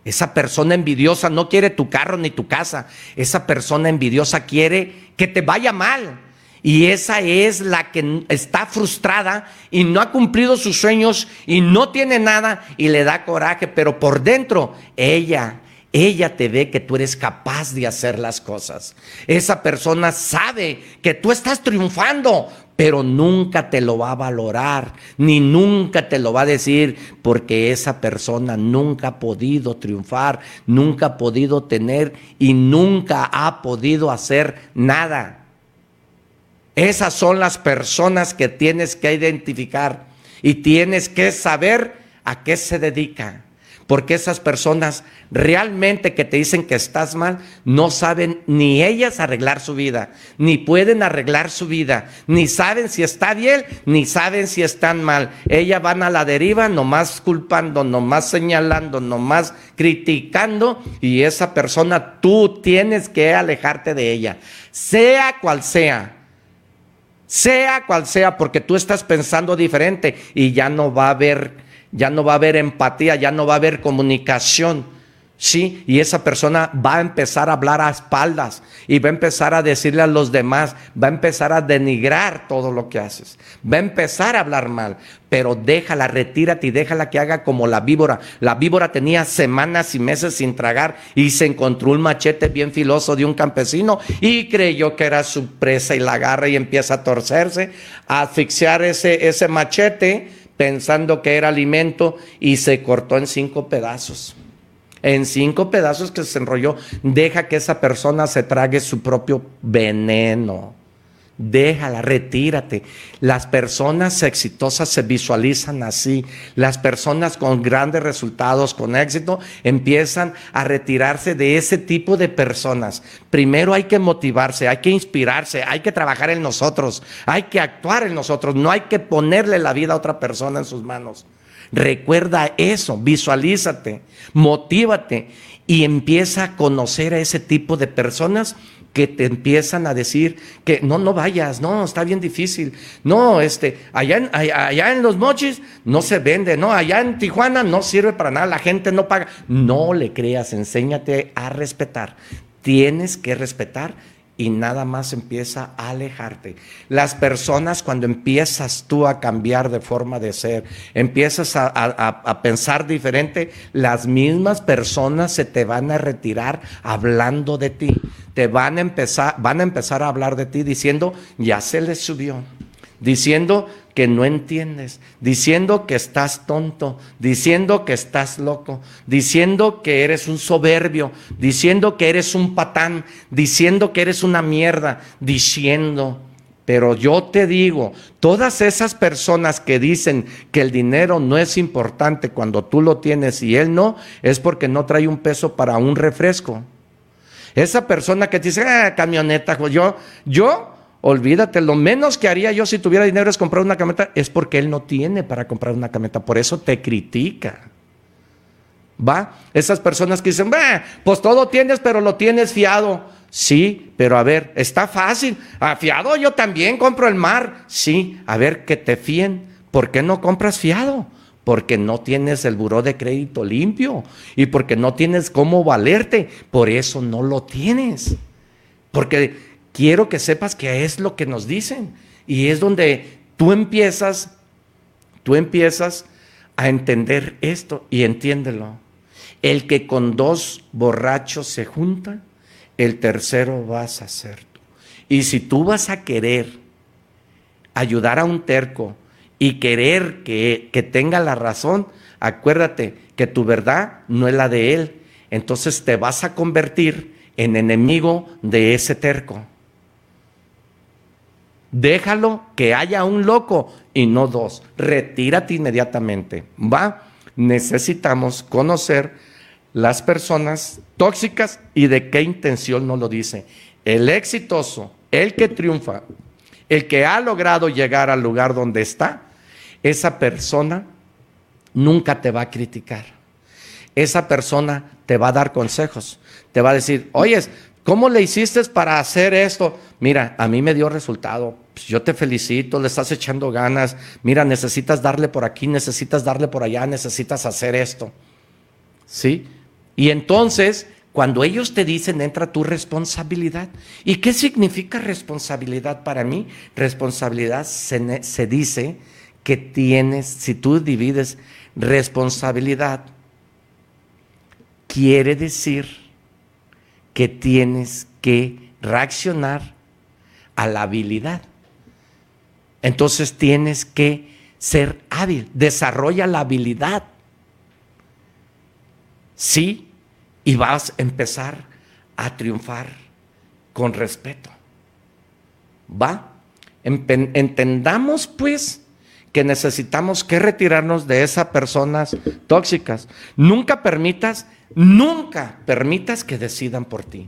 Esa persona envidiosa no quiere tu carro ni tu casa. Esa persona envidiosa quiere que te vaya mal. Y esa es la que está frustrada y no ha cumplido sus sueños y no tiene nada y le da coraje, pero por dentro ella ella te ve que tú eres capaz de hacer las cosas. Esa persona sabe que tú estás triunfando, pero nunca te lo va a valorar, ni nunca te lo va a decir, porque esa persona nunca ha podido triunfar, nunca ha podido tener y nunca ha podido hacer nada. Esas son las personas que tienes que identificar y tienes que saber a qué se dedica porque esas personas realmente que te dicen que estás mal, no saben ni ellas arreglar su vida, ni pueden arreglar su vida, ni saben si está bien, ni saben si están mal. Ellas van a la deriva, nomás culpando, nomás señalando, nomás criticando, y esa persona tú tienes que alejarte de ella, sea cual sea Sea cual sea, porque tú estás pensando diferente y ya no va a haber, ya no va a haber empatía, ya no va a haber comunicación. Sí, y esa persona va a empezar a hablar a espaldas y va a empezar a decirle a los demás, va a empezar a denigrar todo lo que haces, va a empezar a hablar mal, pero déjala, retírate y déjala que haga como la víbora. La víbora tenía semanas y meses sin tragar y se encontró un machete bien filoso de un campesino y creyó que era su presa y la agarra y empieza a torcerse, a asfixiar ese, ese machete pensando que era alimento y se cortó en cinco pedazos en cinco pedazos que se enrolló, deja que esa persona se trague su propio veneno. Déjala, retírate. Las personas exitosas se visualizan así. Las personas con grandes resultados, con éxito, empiezan a retirarse de ese tipo de personas. Primero hay que motivarse, hay que inspirarse, hay que trabajar en nosotros, hay que actuar en nosotros. No hay que ponerle la vida a otra persona en sus manos. Recuerda eso, visualízate, motívate y empieza a conocer a ese tipo de personas que te empiezan a decir que no, no vayas, no, está bien difícil, no, este, allá en, allá en los mochis no se vende, no, allá en Tijuana no sirve para nada, la gente no paga. No le creas, enséñate a respetar. Tienes que respetar y nada más empieza a alejarte. Las personas cuando empiezas tú a cambiar de forma de ser, empiezas a, pensar diferente, las mismas personas se te van a retirar hablando de ti. Te van a empezar, van a empezar a hablar de ti diciendo, ya se les subió diciendo que no entiendes, diciendo que estás tonto, diciendo que estás loco, diciendo que eres un soberbio, diciendo que eres un patán, diciendo que eres una mierda, diciendo. Pero yo te digo, todas esas personas que dicen que el dinero no es importante cuando tú lo tienes y él no, es porque no trae un peso para un refresco. Esa persona que te dice, ah, camioneta, yo, yo Olvídate, lo menos que haría yo si tuviera dinero es comprar una camioneta, es porque él no tiene para comprar una camioneta, por eso te critica. ¿Va? Esas personas que dicen, pues todo tienes, pero lo tienes fiado. Sí, pero a ver, está fácil. ¿A fiado yo también compro el mar. Sí, a ver, que te fíen. ¿Por qué no compras fiado? Porque no tienes el buró de crédito limpio y porque no tienes cómo valerte. Por eso no lo tienes. Porque quiero que sepas que es lo que nos dicen. Y es donde tú empiezas, tú empiezas a entender esto y entiéndelo. El que con dos borrachos se junta, el tercero vas a ser tú. Y si tú vas a querer ayudar a un terco y querer que, que tenga la razón, acuérdate que tu verdad no es la de él. Entonces te vas a convertir en enemigo de ese terco. Déjalo que haya un loco y no dos. Retírate inmediatamente. ¿Va? Necesitamos conocer las personas tóxicas y de qué intención nos lo dice. El exitoso, el que triunfa, el que ha logrado llegar al lugar donde está, esa persona nunca te va a criticar. Esa persona te va a dar consejos. Te va a decir, oyes, ¿Cómo le hiciste para hacer esto? Mira, a mí me dio resultado. Pues, yo te felicito, le estás echando ganas. Mira, necesitas darle por aquí, necesitas darle por allá, necesitas hacer esto. ¿Sí? Y entonces, cuando ellos te dicen, entra tu responsabilidad. ¿Y qué significa responsabilidad para mí? Responsabilidad se, se dice que tienes, si tú divides responsabilidad, quiere decir que tienes que reaccionar a la habilidad. Entonces tienes que ser hábil, desarrolla la habilidad. Sí, y vas a empezar a triunfar con respeto. ¿Va? Entendamos pues que necesitamos que retirarnos de esas personas tóxicas. Nunca permitas Nunca permitas que decidan por ti.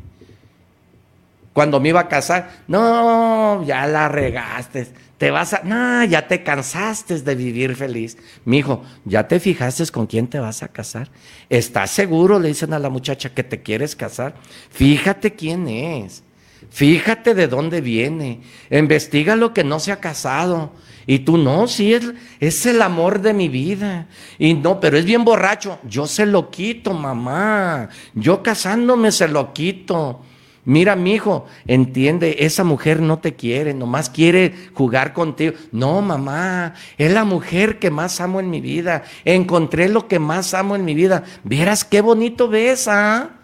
Cuando me iba a casar, no, ya la regaste. Te vas a, no, ya te cansaste de vivir feliz. Mi hijo, ya te fijaste con quién te vas a casar. ¿Estás seguro? Le dicen a la muchacha que te quieres casar. Fíjate quién es. Fíjate de dónde viene. Investiga lo que no se ha casado. Y tú no, sí, es, es el amor de mi vida. Y no, pero es bien borracho. Yo se lo quito, mamá. Yo casándome se lo quito. Mira, mi hijo, entiende, esa mujer no te quiere, nomás quiere jugar contigo. No, mamá, es la mujer que más amo en mi vida. Encontré lo que más amo en mi vida. Vieras qué bonito ves, ¿ah?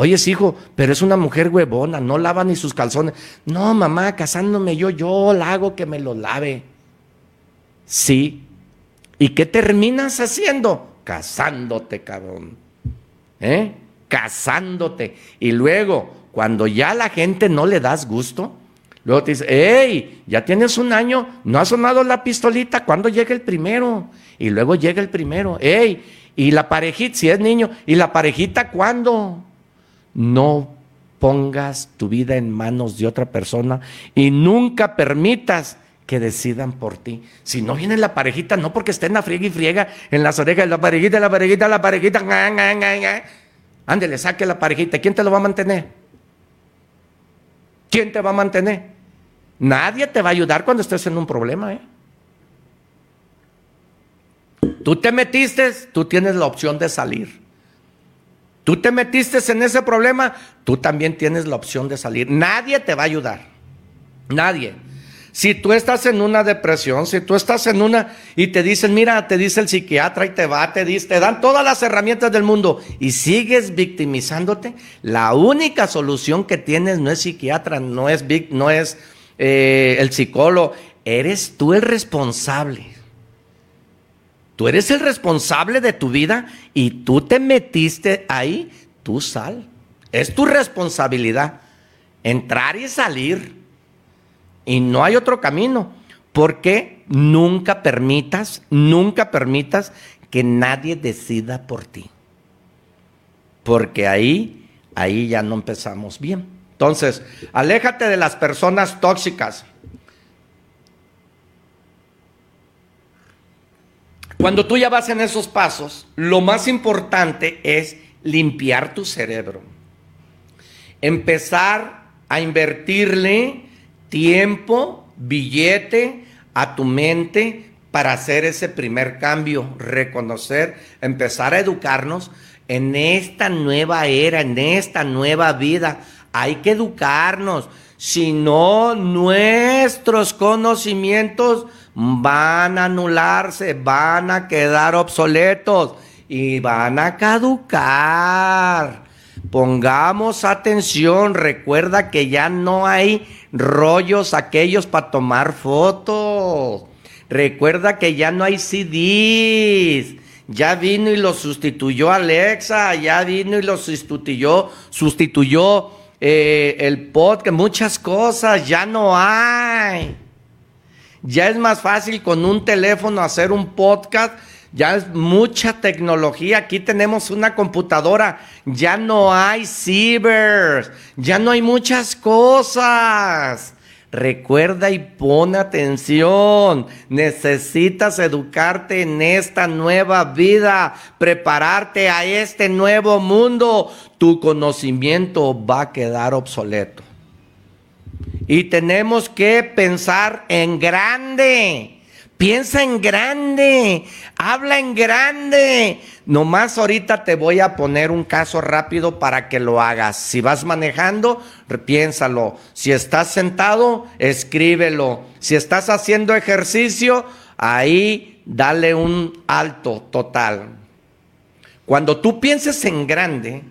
Oye, hijo, pero es una mujer huevona, no lava ni sus calzones. No, mamá, casándome yo, yo la hago que me lo lave. Sí. ¿Y qué terminas haciendo? Casándote, cabrón. ¿Eh? Casándote. Y luego, cuando ya la gente no le das gusto, luego te dice, hey, ya tienes un año, no ha sonado la pistolita, ¿cuándo llega el primero? Y luego llega el primero, hey, y la parejita, si es niño, ¿y la parejita cuándo? No pongas tu vida en manos de otra persona y nunca permitas que decidan por ti. Si no viene la parejita, no porque estén a friega y friega en las orejas, la parejita, la parejita, la parejita, ándele, saque la parejita, ¿quién te lo va a mantener? ¿Quién te va a mantener? Nadie te va a ayudar cuando estés en un problema. ¿eh? Tú te metiste, tú tienes la opción de salir. Tú te metiste en ese problema, tú también tienes la opción de salir. Nadie te va a ayudar. Nadie. Si tú estás en una depresión, si tú estás en una y te dicen, mira, te dice el psiquiatra y te va, te dice, te dan todas las herramientas del mundo y sigues victimizándote, la única solución que tienes no es psiquiatra, no es, no es eh, el psicólogo, eres tú el responsable. Tú eres el responsable de tu vida y tú te metiste ahí, tú sal. Es tu responsabilidad entrar y salir. Y no hay otro camino. Porque nunca permitas, nunca permitas que nadie decida por ti. Porque ahí, ahí ya no empezamos bien. Entonces, aléjate de las personas tóxicas. Cuando tú ya vas en esos pasos, lo más importante es limpiar tu cerebro. Empezar a invertirle tiempo, billete a tu mente para hacer ese primer cambio, reconocer, empezar a educarnos en esta nueva era, en esta nueva vida. Hay que educarnos, si no nuestros conocimientos van a anularse, van a quedar obsoletos y van a caducar. Pongamos atención, recuerda que ya no hay rollos aquellos para tomar fotos. Recuerda que ya no hay CDs. Ya vino y lo sustituyó Alexa, ya vino y lo sustituyó, sustituyó eh, el podcast, muchas cosas, ya no hay. Ya es más fácil con un teléfono hacer un podcast ya es mucha tecnología. Aquí tenemos una computadora. Ya no hay ciber. Ya no hay muchas cosas. Recuerda y pon atención. Necesitas educarte en esta nueva vida, prepararte a este nuevo mundo. Tu conocimiento va a quedar obsoleto. Y tenemos que pensar en grande. Piensa en grande, habla en grande. Nomás ahorita te voy a poner un caso rápido para que lo hagas. Si vas manejando, piénsalo. Si estás sentado, escríbelo. Si estás haciendo ejercicio, ahí dale un alto total. Cuando tú pienses en grande,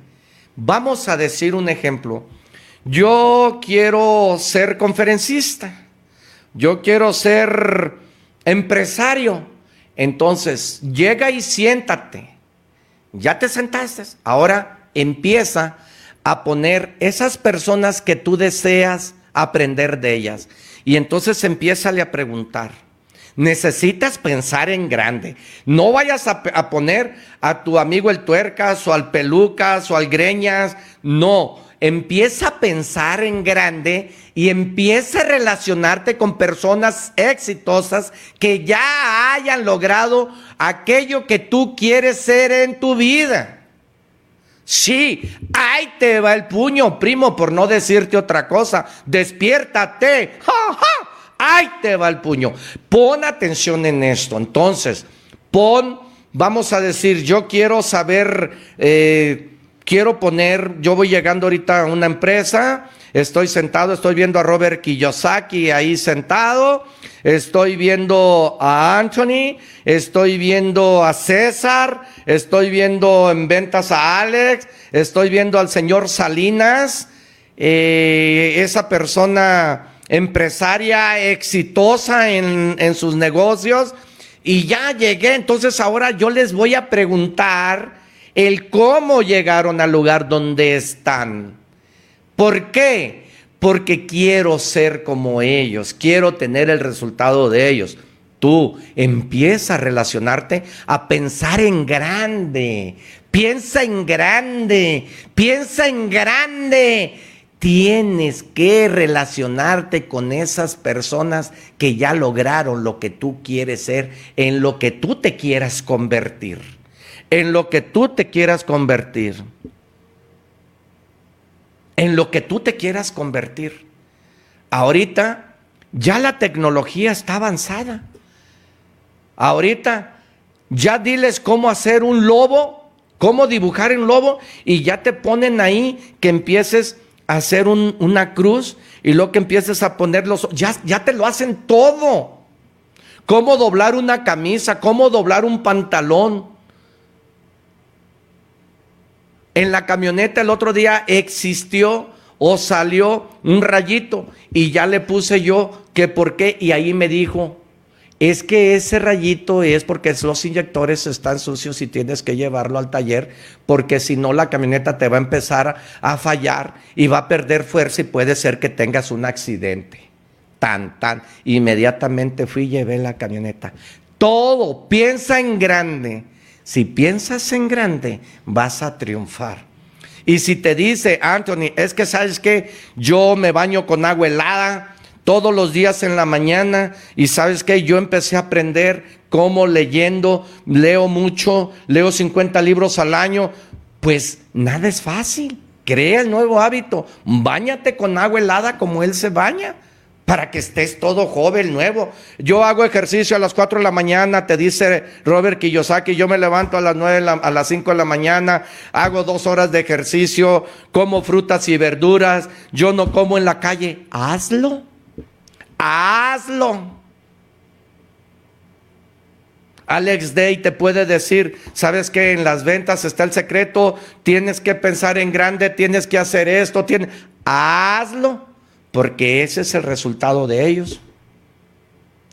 vamos a decir un ejemplo. Yo quiero ser conferencista. Yo quiero ser Empresario, entonces llega y siéntate. Ya te sentaste. Ahora empieza a poner esas personas que tú deseas aprender de ellas. Y entonces empieza a preguntar. Necesitas pensar en grande. No vayas a, a, poner a tu amigo el tuercas o al pelucas o al greñas. No empieza a pensar en grande y empieza a relacionarte con personas exitosas que ya hayan logrado aquello que tú quieres ser en tu vida. Sí, ahí te va el puño, primo, por no decirte otra cosa. Despiértate. ¡Ja! Ahí te va el puño. Pon atención en esto. Entonces, pon, vamos a decir, yo quiero saber, eh, quiero poner, yo voy llegando ahorita a una empresa, estoy sentado, estoy viendo a Robert Kiyosaki ahí sentado, estoy viendo a Anthony, estoy viendo a César, estoy viendo en ventas a Alex, estoy viendo al señor Salinas, eh, esa persona empresaria exitosa en, en sus negocios y ya llegué. Entonces ahora yo les voy a preguntar el cómo llegaron al lugar donde están. ¿Por qué? Porque quiero ser como ellos, quiero tener el resultado de ellos. Tú empieza a relacionarte, a pensar en grande. Piensa en grande, piensa en grande. Tienes que relacionarte con esas personas que ya lograron lo que tú quieres ser, en lo que tú te quieras convertir, en lo que tú te quieras convertir, en lo que tú te quieras convertir. Ahorita ya la tecnología está avanzada. Ahorita ya diles cómo hacer un lobo, cómo dibujar un lobo y ya te ponen ahí que empieces hacer una cruz y luego que empieces a ponerlos, ya, ya te lo hacen todo. Cómo doblar una camisa, cómo doblar un pantalón. En la camioneta el otro día existió o salió un rayito y ya le puse yo que por qué y ahí me dijo, es que ese rayito es porque los inyectores están sucios y tienes que llevarlo al taller, porque si no la camioneta te va a empezar a fallar y va a perder fuerza y puede ser que tengas un accidente. Tan, tan. Inmediatamente fui y llevé la camioneta. Todo, piensa en grande. Si piensas en grande, vas a triunfar. Y si te dice, Anthony, es que sabes que yo me baño con agua helada, todos los días en la mañana y sabes que yo empecé a aprender cómo leyendo, leo mucho, leo 50 libros al año, pues nada es fácil. Crea el nuevo hábito, báñate con agua helada como él se baña para que estés todo joven, nuevo. Yo hago ejercicio a las 4 de la mañana, te dice Robert Kiyosaki, yo me levanto a las 9, a las 5 de la mañana, hago dos horas de ejercicio, como frutas y verduras, yo no como en la calle, hazlo hazlo. Alex Day te puede decir, sabes que en las ventas está el secreto, tienes que pensar en grande, tienes que hacer esto, tienes... hazlo, porque ese es el resultado de ellos.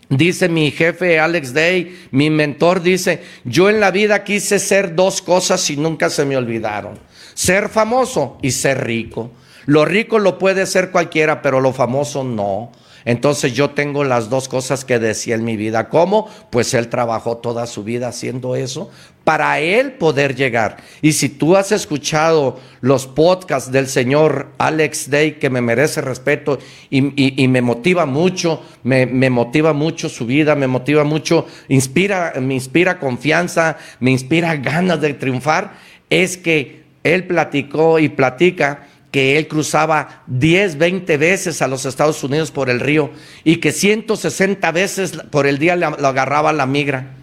Dice mi jefe Alex Day, mi mentor dice, yo en la vida quise ser dos cosas y nunca se me olvidaron, ser famoso y ser rico. Lo rico lo puede ser cualquiera, pero lo famoso no. Entonces yo tengo las dos cosas que decía en mi vida. ¿Cómo? Pues él trabajó toda su vida haciendo eso para él poder llegar. Y si tú has escuchado los podcasts del señor Alex Day, que me merece respeto y, me motiva mucho, me, me, motiva mucho su vida, me motiva mucho, inspira, me inspira confianza, me inspira ganas de triunfar, es que él platicó y platica que él cruzaba 10, 20 veces a los Estados Unidos por el río y que 160 veces por el día lo agarraba la migra.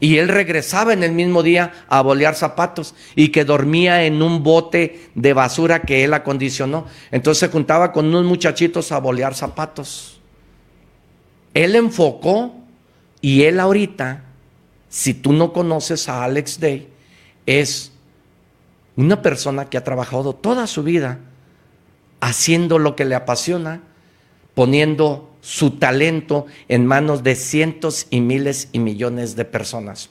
Y él regresaba en el mismo día a bolear zapatos y que dormía en un bote de basura que él acondicionó. Entonces se juntaba con unos muchachitos a bolear zapatos. Él enfocó y él ahorita, si tú no conoces a Alex Day, es una persona que ha trabajado toda su vida haciendo lo que le apasiona, poniendo su talento en manos de cientos y miles y millones de personas.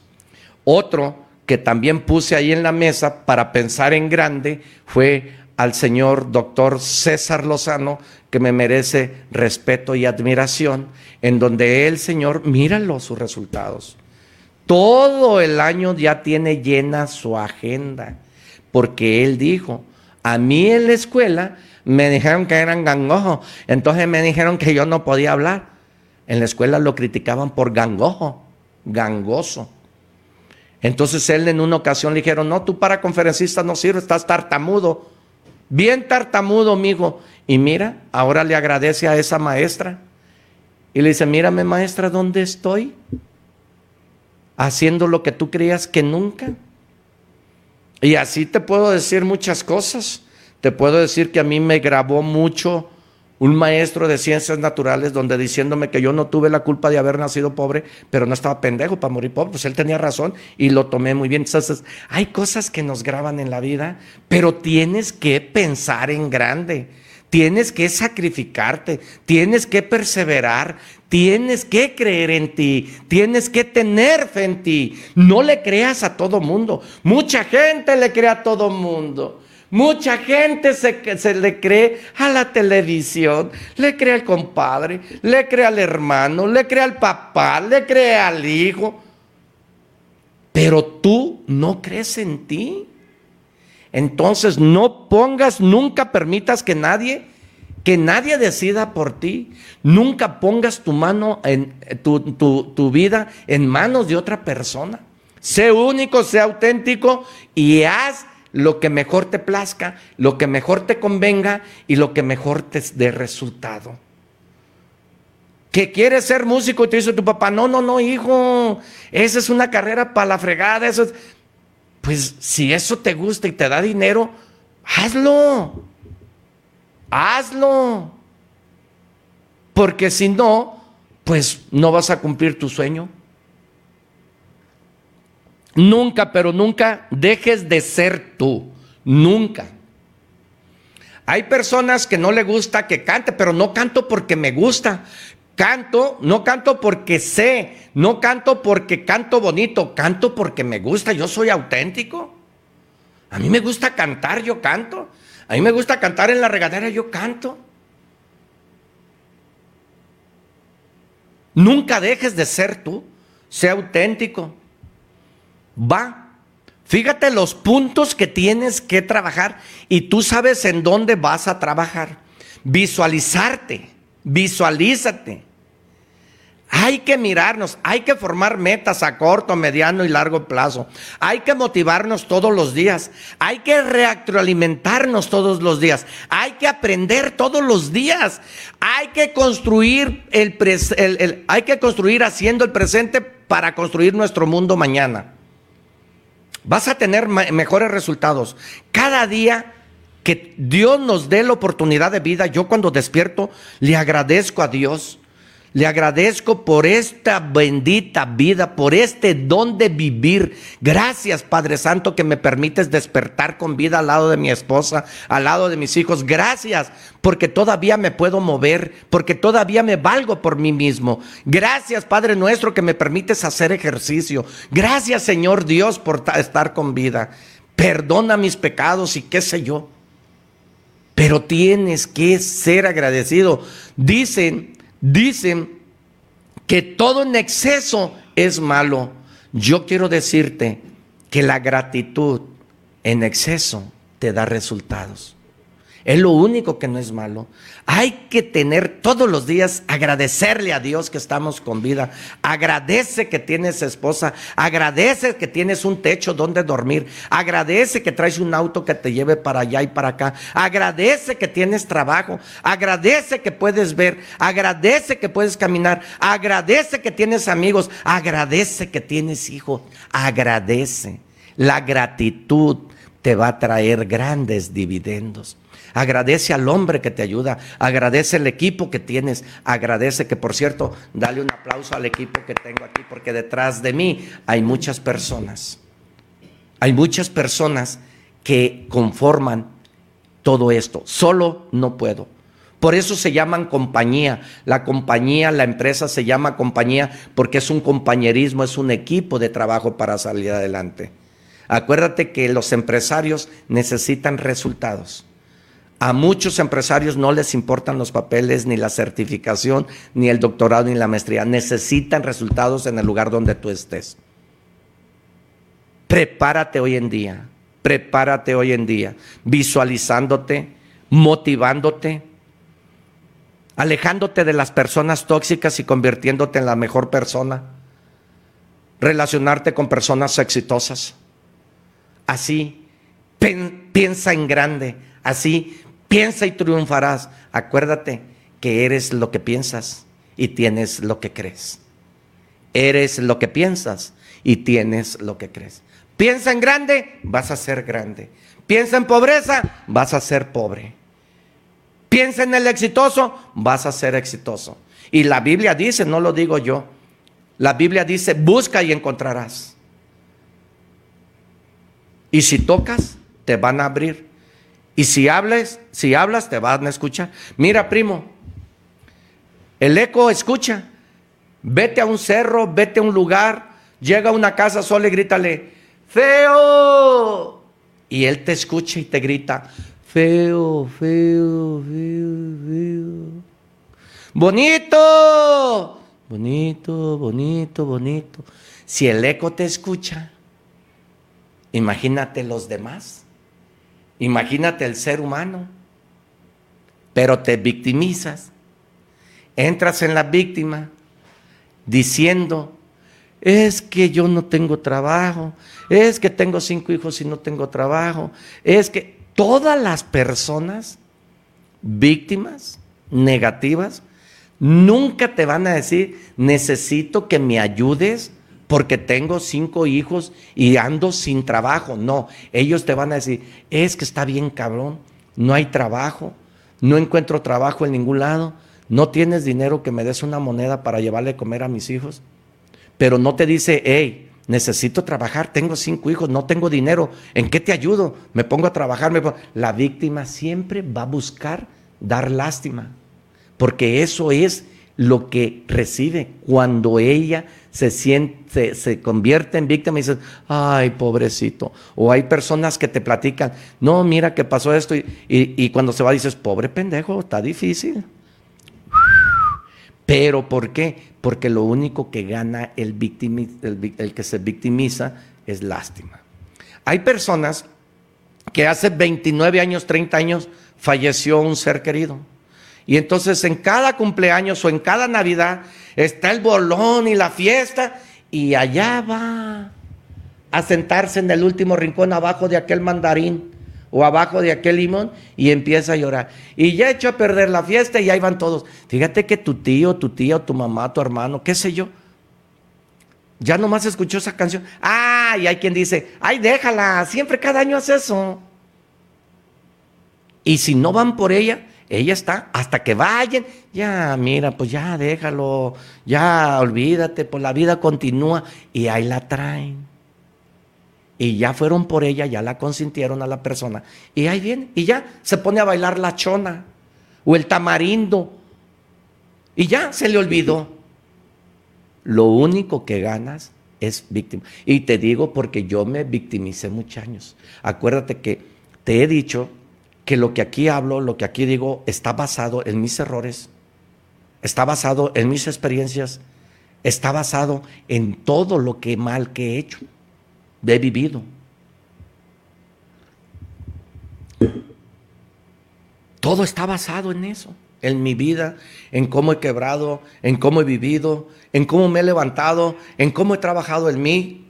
Otro que también puse ahí en la mesa para pensar en grande fue al señor doctor César Lozano, que me merece respeto y admiración, en donde el señor, míralo sus resultados. Todo el año ya tiene llena su agenda porque él dijo, a mí en la escuela me dijeron que eran gangojos, entonces me dijeron que yo no podía hablar. En la escuela lo criticaban por gangojo, gangoso. Entonces él en una ocasión le dijeron, no, tú para conferencista no sirves, estás tartamudo. Bien tartamudo, amigo. Y mira, ahora le agradece a esa maestra. Y le dice, mírame maestra, ¿dónde estoy? Haciendo lo que tú creías que nunca. Y así te puedo decir muchas cosas. Te puedo decir que a mí me grabó mucho un maestro de ciencias naturales donde diciéndome que yo no tuve la culpa de haber nacido pobre, pero no estaba pendejo para morir pobre, pues él tenía razón y lo tomé muy bien. Entonces, hay cosas que nos graban en la vida, pero tienes que pensar en grande. Tienes que sacrificarte, tienes que perseverar, tienes que creer en ti, tienes que tener fe en ti. No le creas a todo mundo. Mucha gente le cree a todo mundo. Mucha gente se, se, le cree a la televisión, le cree al compadre, le cree al hermano, le cree al papá, le cree al hijo. Pero tú no crees en ti. Entonces no pongas, nunca permitas que nadie, que nadie decida por ti. Nunca pongas tu mano en tu, tu vida en manos de otra persona. Sé único, sé auténtico y haz lo que mejor te plazca, lo que mejor te convenga y lo que mejor te dé resultado. Que quieres ser músico y te dice tu papá, no, no, no, hijo, esa es una carrera para la fregada, eso Pues si eso te gusta y te da dinero, hazlo, hazlo. Porque si no, pues no vas a cumplir tu sueño. Nunca, pero nunca dejes de ser tú. Nunca. Hay personas que no le gusta que cante, pero no canto porque me gusta. Canto, no canto porque sé, no canto porque canto bonito, canto porque me gusta, yo soy auténtico. A mí me gusta cantar, yo canto. A mí me gusta cantar en la regadera, yo canto. Nunca dejes de ser tú, sé auténtico va. Fíjate los puntos que tienes que trabajar y tú sabes en dónde vas a trabajar. Visualizarte, visualízate. Hay que mirarnos, hay que formar metas a corto, mediano y largo plazo. Hay que motivarnos todos los días. Hay que retroalimentarnos todos los días. Hay que aprender todos los días. Hay que construir el, el hay que construir haciendo el presente para construir nuestro mundo mañana vas a tener mejores resultados. Cada día que Dios nos dé la oportunidad de vida, yo cuando despierto le agradezco a Dios le agradezco por esta bendita vida, por este don de vivir. Gracias, Padre Santo, que me permites despertar con vida al lado de mi esposa, al lado de mis hijos. Gracias, porque todavía me puedo mover, porque todavía me valgo por mí mismo. Gracias, Padre nuestro, que me permites hacer ejercicio. Gracias, Señor Dios, por estar con vida. Perdona mis pecados y qué sé yo. Pero tienes que ser agradecido. Dicen Dicen que todo en exceso es malo. Yo quiero decirte que la gratitud en exceso te da resultados. Es lo único que no es malo. Hay que tener todos los días, agradecerle a Dios que estamos con vida. Agradece que tienes esposa. Agradece que tienes un techo donde dormir. Agradece que traes un auto que te lleve para allá y para acá. Agradece que tienes trabajo. Agradece que puedes ver. Agradece que puedes caminar. Agradece que tienes amigos. Agradece que tienes hijos. Agradece. La gratitud te va a traer grandes dividendos. Agradece al hombre que te ayuda, agradece el equipo que tienes, agradece que por cierto, dale un aplauso al equipo que tengo aquí porque detrás de mí hay muchas personas. Hay muchas personas que conforman todo esto. Solo no puedo. Por eso se llaman compañía. La compañía, la empresa se llama compañía porque es un compañerismo, es un equipo de trabajo para salir adelante. Acuérdate que los empresarios necesitan resultados. A muchos empresarios no les importan los papeles, ni la certificación, ni el doctorado, ni la maestría. Necesitan resultados en el lugar donde tú estés. Prepárate hoy en día, prepárate hoy en día, visualizándote, motivándote, alejándote de las personas tóxicas y convirtiéndote en la mejor persona. relacionarte con personas exitosas. Así, piensa en grande. Así, piensa y triunfarás. Acuérdate que eres lo que piensas y tienes lo que crees. Eres lo que piensas y tienes lo que crees. Piensa en grande, vas a ser grande. Piensa en pobreza, vas a ser pobre. Piensa en el exitoso, vas a ser exitoso. Y la Biblia dice, no lo digo yo, la Biblia dice, busca y encontrarás. Y si tocas, te van a abrir. Y si hablas, si hablas, te van a escuchar. Mira, primo, el eco escucha. Vete a un cerro, vete a un lugar, llega a una casa sola y grítale, feo. Y él te escucha y te grita, feo, feo, feo, feo. Bonito, bonito, bonito, bonito. Si el eco te escucha, imagínate los demás. Imagínate el ser humano. Pero te victimizas. Entras en la víctima diciendo, es que yo no tengo trabajo, es que tengo cinco hijos y no tengo trabajo, es que todas las personas víctimas negativas Nunca te van a decir, necesito que me ayudes porque tengo cinco hijos y ando sin trabajo. No, ellos te van a decir, es que está bien cabrón, no hay trabajo, no encuentro trabajo en ningún lado, no tienes dinero que me des una moneda para llevarle a comer a mis hijos. Pero no te dice, hey, necesito trabajar, tengo cinco hijos, no tengo dinero, ¿en qué te ayudo? Me pongo a trabajar. Me La víctima siempre va a buscar dar lástima porque eso es lo que recibe cuando ella se siente, se, convierte en víctima y dice, ay, pobrecito. O hay personas que te platican, no, mira que pasó esto, y, cuando se va dices, pobre pendejo, está difícil. Pero ¿por qué? Porque lo único que gana el, el que se victimiza es lástima. Hay personas que hace 29 años, 30 años, falleció un ser querido y entonces en cada cumpleaños o en cada Navidad está el bolón y la fiesta y allá va a sentarse en el último rincón abajo de aquel mandarín o abajo de aquel limón y empieza a llorar. Y ya echó a perder la fiesta y ahí van todos. Fíjate que tu tío, tu tía, tu mamá, tu hermano, qué sé yo, ya nomás escuchó esa canción. Ah, y hay quien dice, ay, déjala, siempre cada año hace eso. Y si no van por ella, ella está, hasta que vayan, ya, mira, pues ya déjalo, ya olvídate, pues la vida continúa y ahí la traen. Y ya fueron por ella, ya la consintieron a la persona. Y ahí viene, y ya se pone a bailar la chona o el tamarindo. Y ya se le olvidó. Lo único que ganas es víctima. Y te digo porque yo me victimicé muchos años. Acuérdate que te he dicho que lo que aquí hablo, lo que aquí digo, está basado en mis errores, está basado en mis experiencias, está basado en todo lo que mal que he hecho, he vivido. Todo está basado en eso, en mi vida, en cómo he quebrado, en cómo he vivido, en cómo me he levantado, en cómo he trabajado en mí,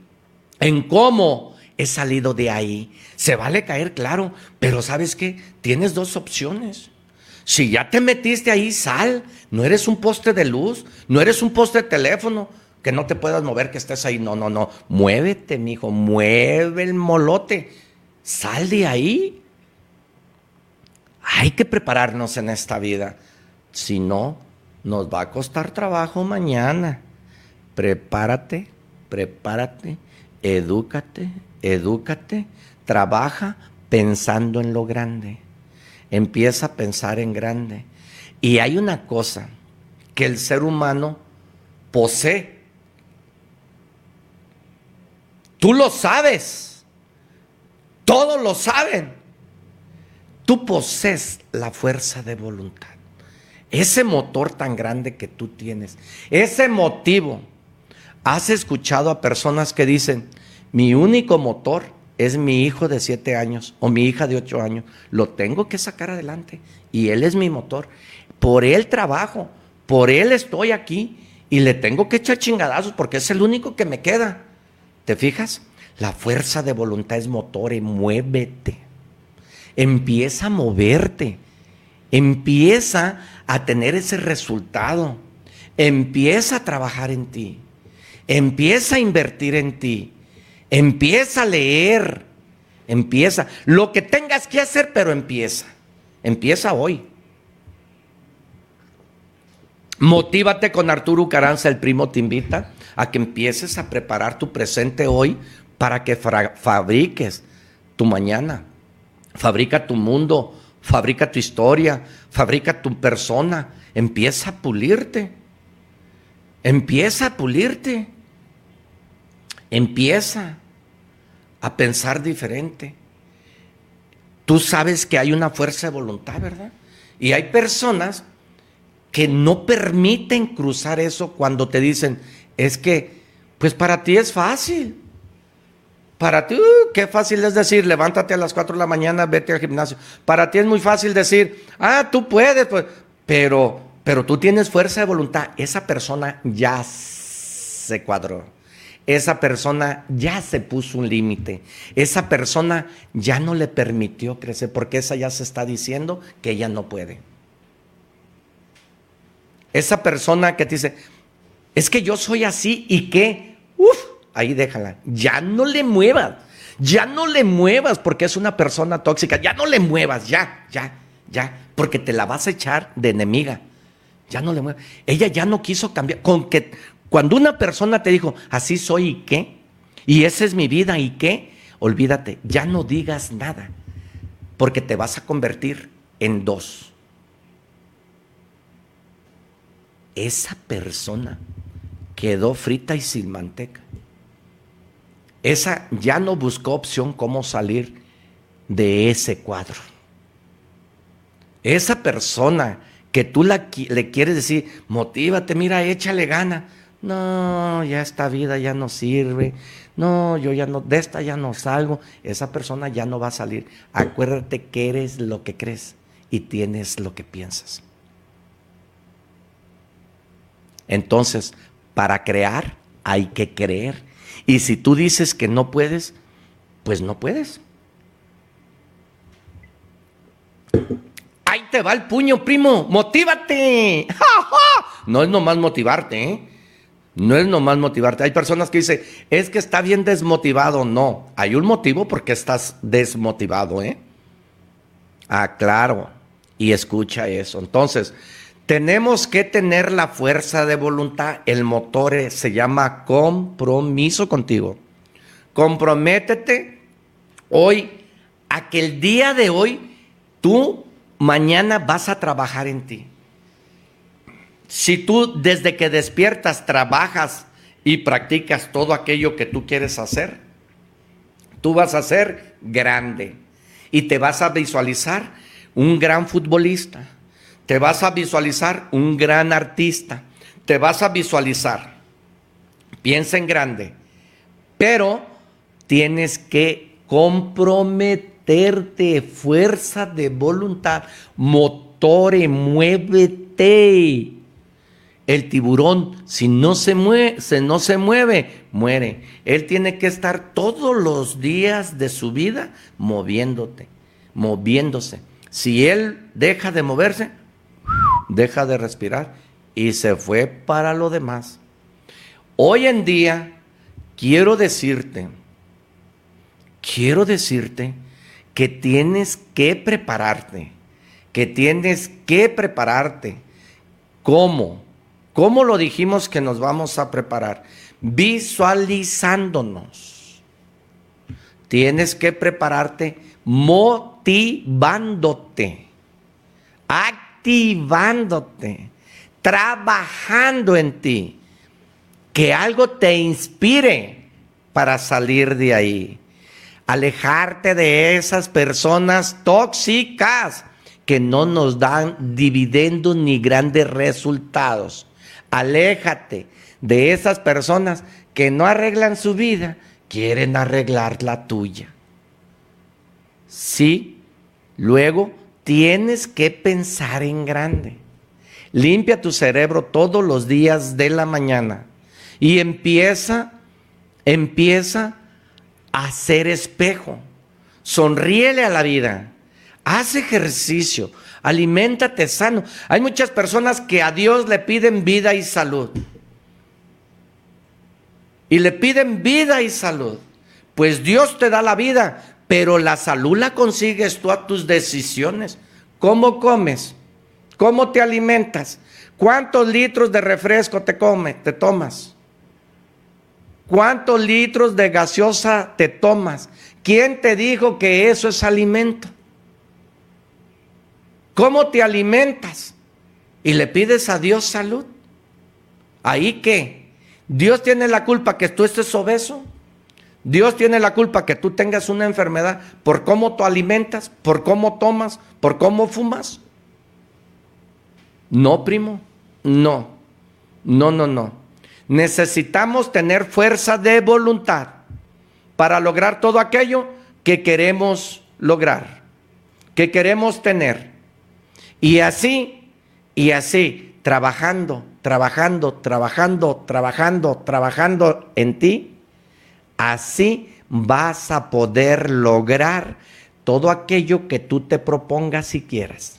en cómo he salido de ahí. Se vale caer, claro, pero ¿sabes qué? Tienes dos opciones. Si ya te metiste ahí, sal. No eres un poste de luz, no eres un poste de teléfono que no te puedas mover, que estés ahí. No, no, no. Muévete, mijo, mueve el molote. Sal de ahí. Hay que prepararnos en esta vida. Si no, nos va a costar trabajo mañana. Prepárate, prepárate, edúcate, edúcate, trabaja pensando en lo grande. Empieza a pensar en grande. Y hay una cosa que el ser humano posee. Tú lo sabes. Todos lo saben. Tú posees la fuerza de voluntad. Ese motor tan grande que tú tienes. Ese motivo. Has escuchado a personas que dicen, mi único motor es mi hijo de siete años o mi hija de ocho años. Lo tengo que sacar adelante y él es mi motor. Por él trabajo, por él estoy aquí y le tengo que echar chingadazos porque es el único que me queda. ¿Te fijas? La fuerza de voluntad es motor y muévete. Empieza a moverte. Empieza a tener ese resultado. Empieza a trabajar en ti. Empieza a invertir en ti. Empieza a leer. Empieza. Lo que tengas que hacer, pero empieza. Empieza hoy. Motívate con Arturo Caranza, el primo te invita a que empieces a preparar tu presente hoy para que fabriques tu mañana. Fabrica tu mundo, fabrica tu historia, fabrica tu persona. Empieza a pulirte. Empieza a pulirte. Empieza a pensar diferente. Tú sabes que hay una fuerza de voluntad, ¿verdad? Y hay personas que no permiten cruzar eso cuando te dicen, es que, pues para ti es fácil. Para ti, uh, qué fácil es decir, levántate a las 4 de la mañana, vete al gimnasio. Para ti es muy fácil decir, ah, tú puedes, pues, pero, pero tú tienes fuerza de voluntad. Esa persona ya se cuadró. Esa persona ya se puso un límite. Esa persona ya no le permitió crecer porque esa ya se está diciendo que ella no puede. Esa persona que te dice, es que yo soy así y que, uff, ahí déjala, ya no le muevas, ya no le muevas porque es una persona tóxica, ya no le muevas, ya, ya, ya, porque te la vas a echar de enemiga. Ya no le muevas. Ella ya no quiso cambiar. Con que cuando una persona te dijo, así soy y qué, y esa es mi vida y qué, olvídate, ya no digas nada, porque te vas a convertir en dos. esa persona quedó frita y sin manteca. Esa ya no buscó opción cómo salir de ese cuadro. Esa persona que tú le quieres decir, motívate, mira, échale gana. No, ya esta vida ya no sirve. No, yo ya no, de esta ya no salgo. Esa persona ya no va a salir. Acuérdate que eres lo que crees y tienes lo que piensas. Entonces, para crear hay que creer. Y si tú dices que no puedes, pues no puedes. Ahí te va el puño, primo. Motívate. [LAUGHS] No es nomás motivarte, ¿eh? No es nomás motivarte. Hay personas que dicen, es que está bien desmotivado. No, hay un motivo porque estás desmotivado, ¿eh? Ah, claro. Y escucha eso. Entonces, tenemos que tener la fuerza de voluntad. El motor se llama compromiso contigo. Comprométete hoy a que el día de hoy tú mañana vas a trabajar en ti. Si tú desde que despiertas trabajas y practicas todo aquello que tú quieres hacer, tú vas a ser grande y te vas a visualizar un gran futbolista te vas a visualizar un gran artista, te vas a visualizar, piensa en grande, pero tienes que comprometerte, fuerza de voluntad, motore, muévete. El tiburón, si no se mueve, no se mueve, muere. Él tiene que estar todos los días de su vida moviéndote, moviéndose. Si él deja de moverse, deja de respirar y se fue para lo demás. Hoy en día quiero decirte, quiero decirte que tienes que prepararte, que tienes que prepararte. ¿Cómo? ¿Cómo lo dijimos que nos vamos a preparar? Visualizándonos. Tienes que prepararte motivándote activándote, trabajando en ti, que algo te inspire para salir de ahí. Alejarte de esas personas tóxicas que no nos dan dividendos ni grandes resultados. Aléjate de esas personas que no arreglan su vida, quieren arreglar la tuya. Sí, luego tienes que pensar en grande. limpia tu cerebro todos los días de la mañana y empieza, empieza a ser espejo. Sonríele a la vida. Haz ejercicio. Aliméntate sano. Hay muchas personas que a Dios le piden vida y salud. Y le piden vida y salud. Pues Dios te da la vida, pero la salud la consigues tú a tus decisiones. ¿Cómo comes? ¿Cómo te alimentas? ¿Cuántos litros de refresco te comes, te tomas? ¿Cuántos litros de gaseosa te tomas? ¿Quién te dijo que eso es alimento? ¿Cómo te alimentas? Y le pides a Dios salud. ¿Ahí qué? ¿Dios tiene la culpa que tú estés obeso? Dios tiene la culpa que tú tengas una enfermedad por cómo tú alimentas, por cómo tomas, por cómo fumas. No, primo, no, no, no, no. Necesitamos tener fuerza de voluntad para lograr todo aquello que queremos lograr, que queremos tener. Y así, y así, trabajando, trabajando, trabajando, trabajando, trabajando en ti, Así vas a poder lograr todo aquello que tú te propongas si quieras.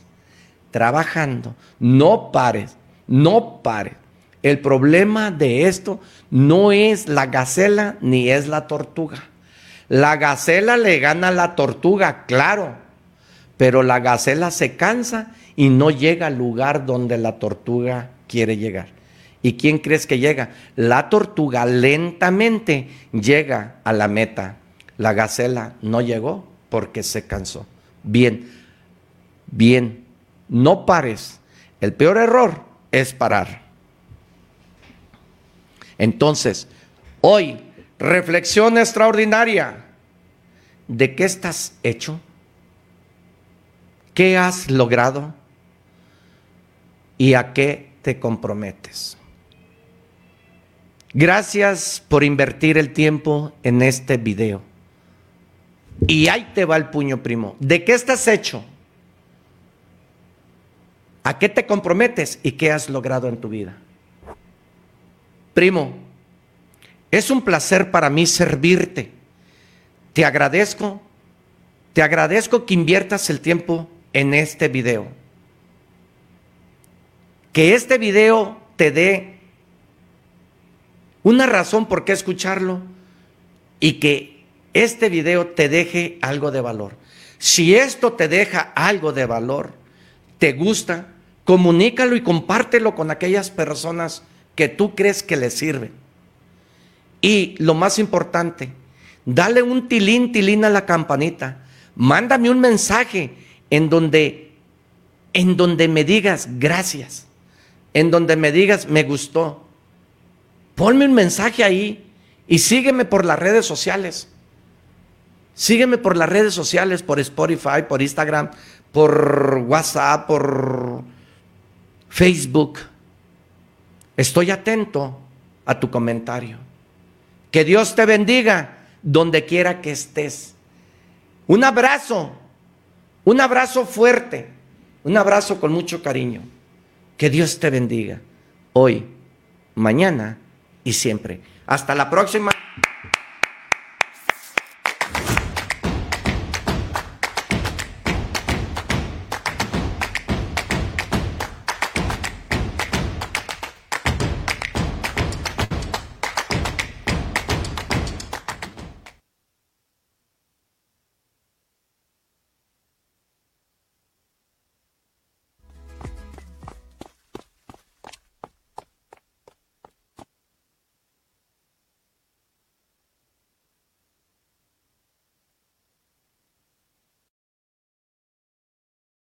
Trabajando, no pares, no pares. El problema de esto no es la gacela ni es la tortuga. La gacela le gana a la tortuga, claro, pero la gacela se cansa y no llega al lugar donde la tortuga quiere llegar. ¿Y quién crees que llega? La tortuga lentamente llega a la meta. La gacela no llegó porque se cansó. Bien, bien, no pares. El peor error es parar. Entonces, hoy, reflexión extraordinaria. ¿De qué estás hecho? ¿Qué has logrado? ¿Y a qué te comprometes? Gracias por invertir el tiempo en este video. Y ahí te va el puño primo. ¿De qué estás hecho? ¿A qué te comprometes y qué has logrado en tu vida? Primo, es un placer para mí servirte. Te agradezco, te agradezco que inviertas el tiempo en este video. Que este video te dé una razón por qué escucharlo y que este video te deje algo de valor. Si esto te deja algo de valor, te gusta, comunícalo y compártelo con aquellas personas que tú crees que les sirven. Y lo más importante, dale un tilín, tilín a la campanita. Mándame un mensaje en donde, en donde me digas gracias, en donde me digas me gustó, Ponme un mensaje ahí y sígueme por las redes sociales. Sígueme por las redes sociales, por Spotify, por Instagram, por WhatsApp, por Facebook. Estoy atento a tu comentario. Que Dios te bendiga donde quiera que estés. Un abrazo, un abrazo fuerte, un abrazo con mucho cariño. Que Dios te bendiga hoy, mañana y siempre. Hasta la próxima.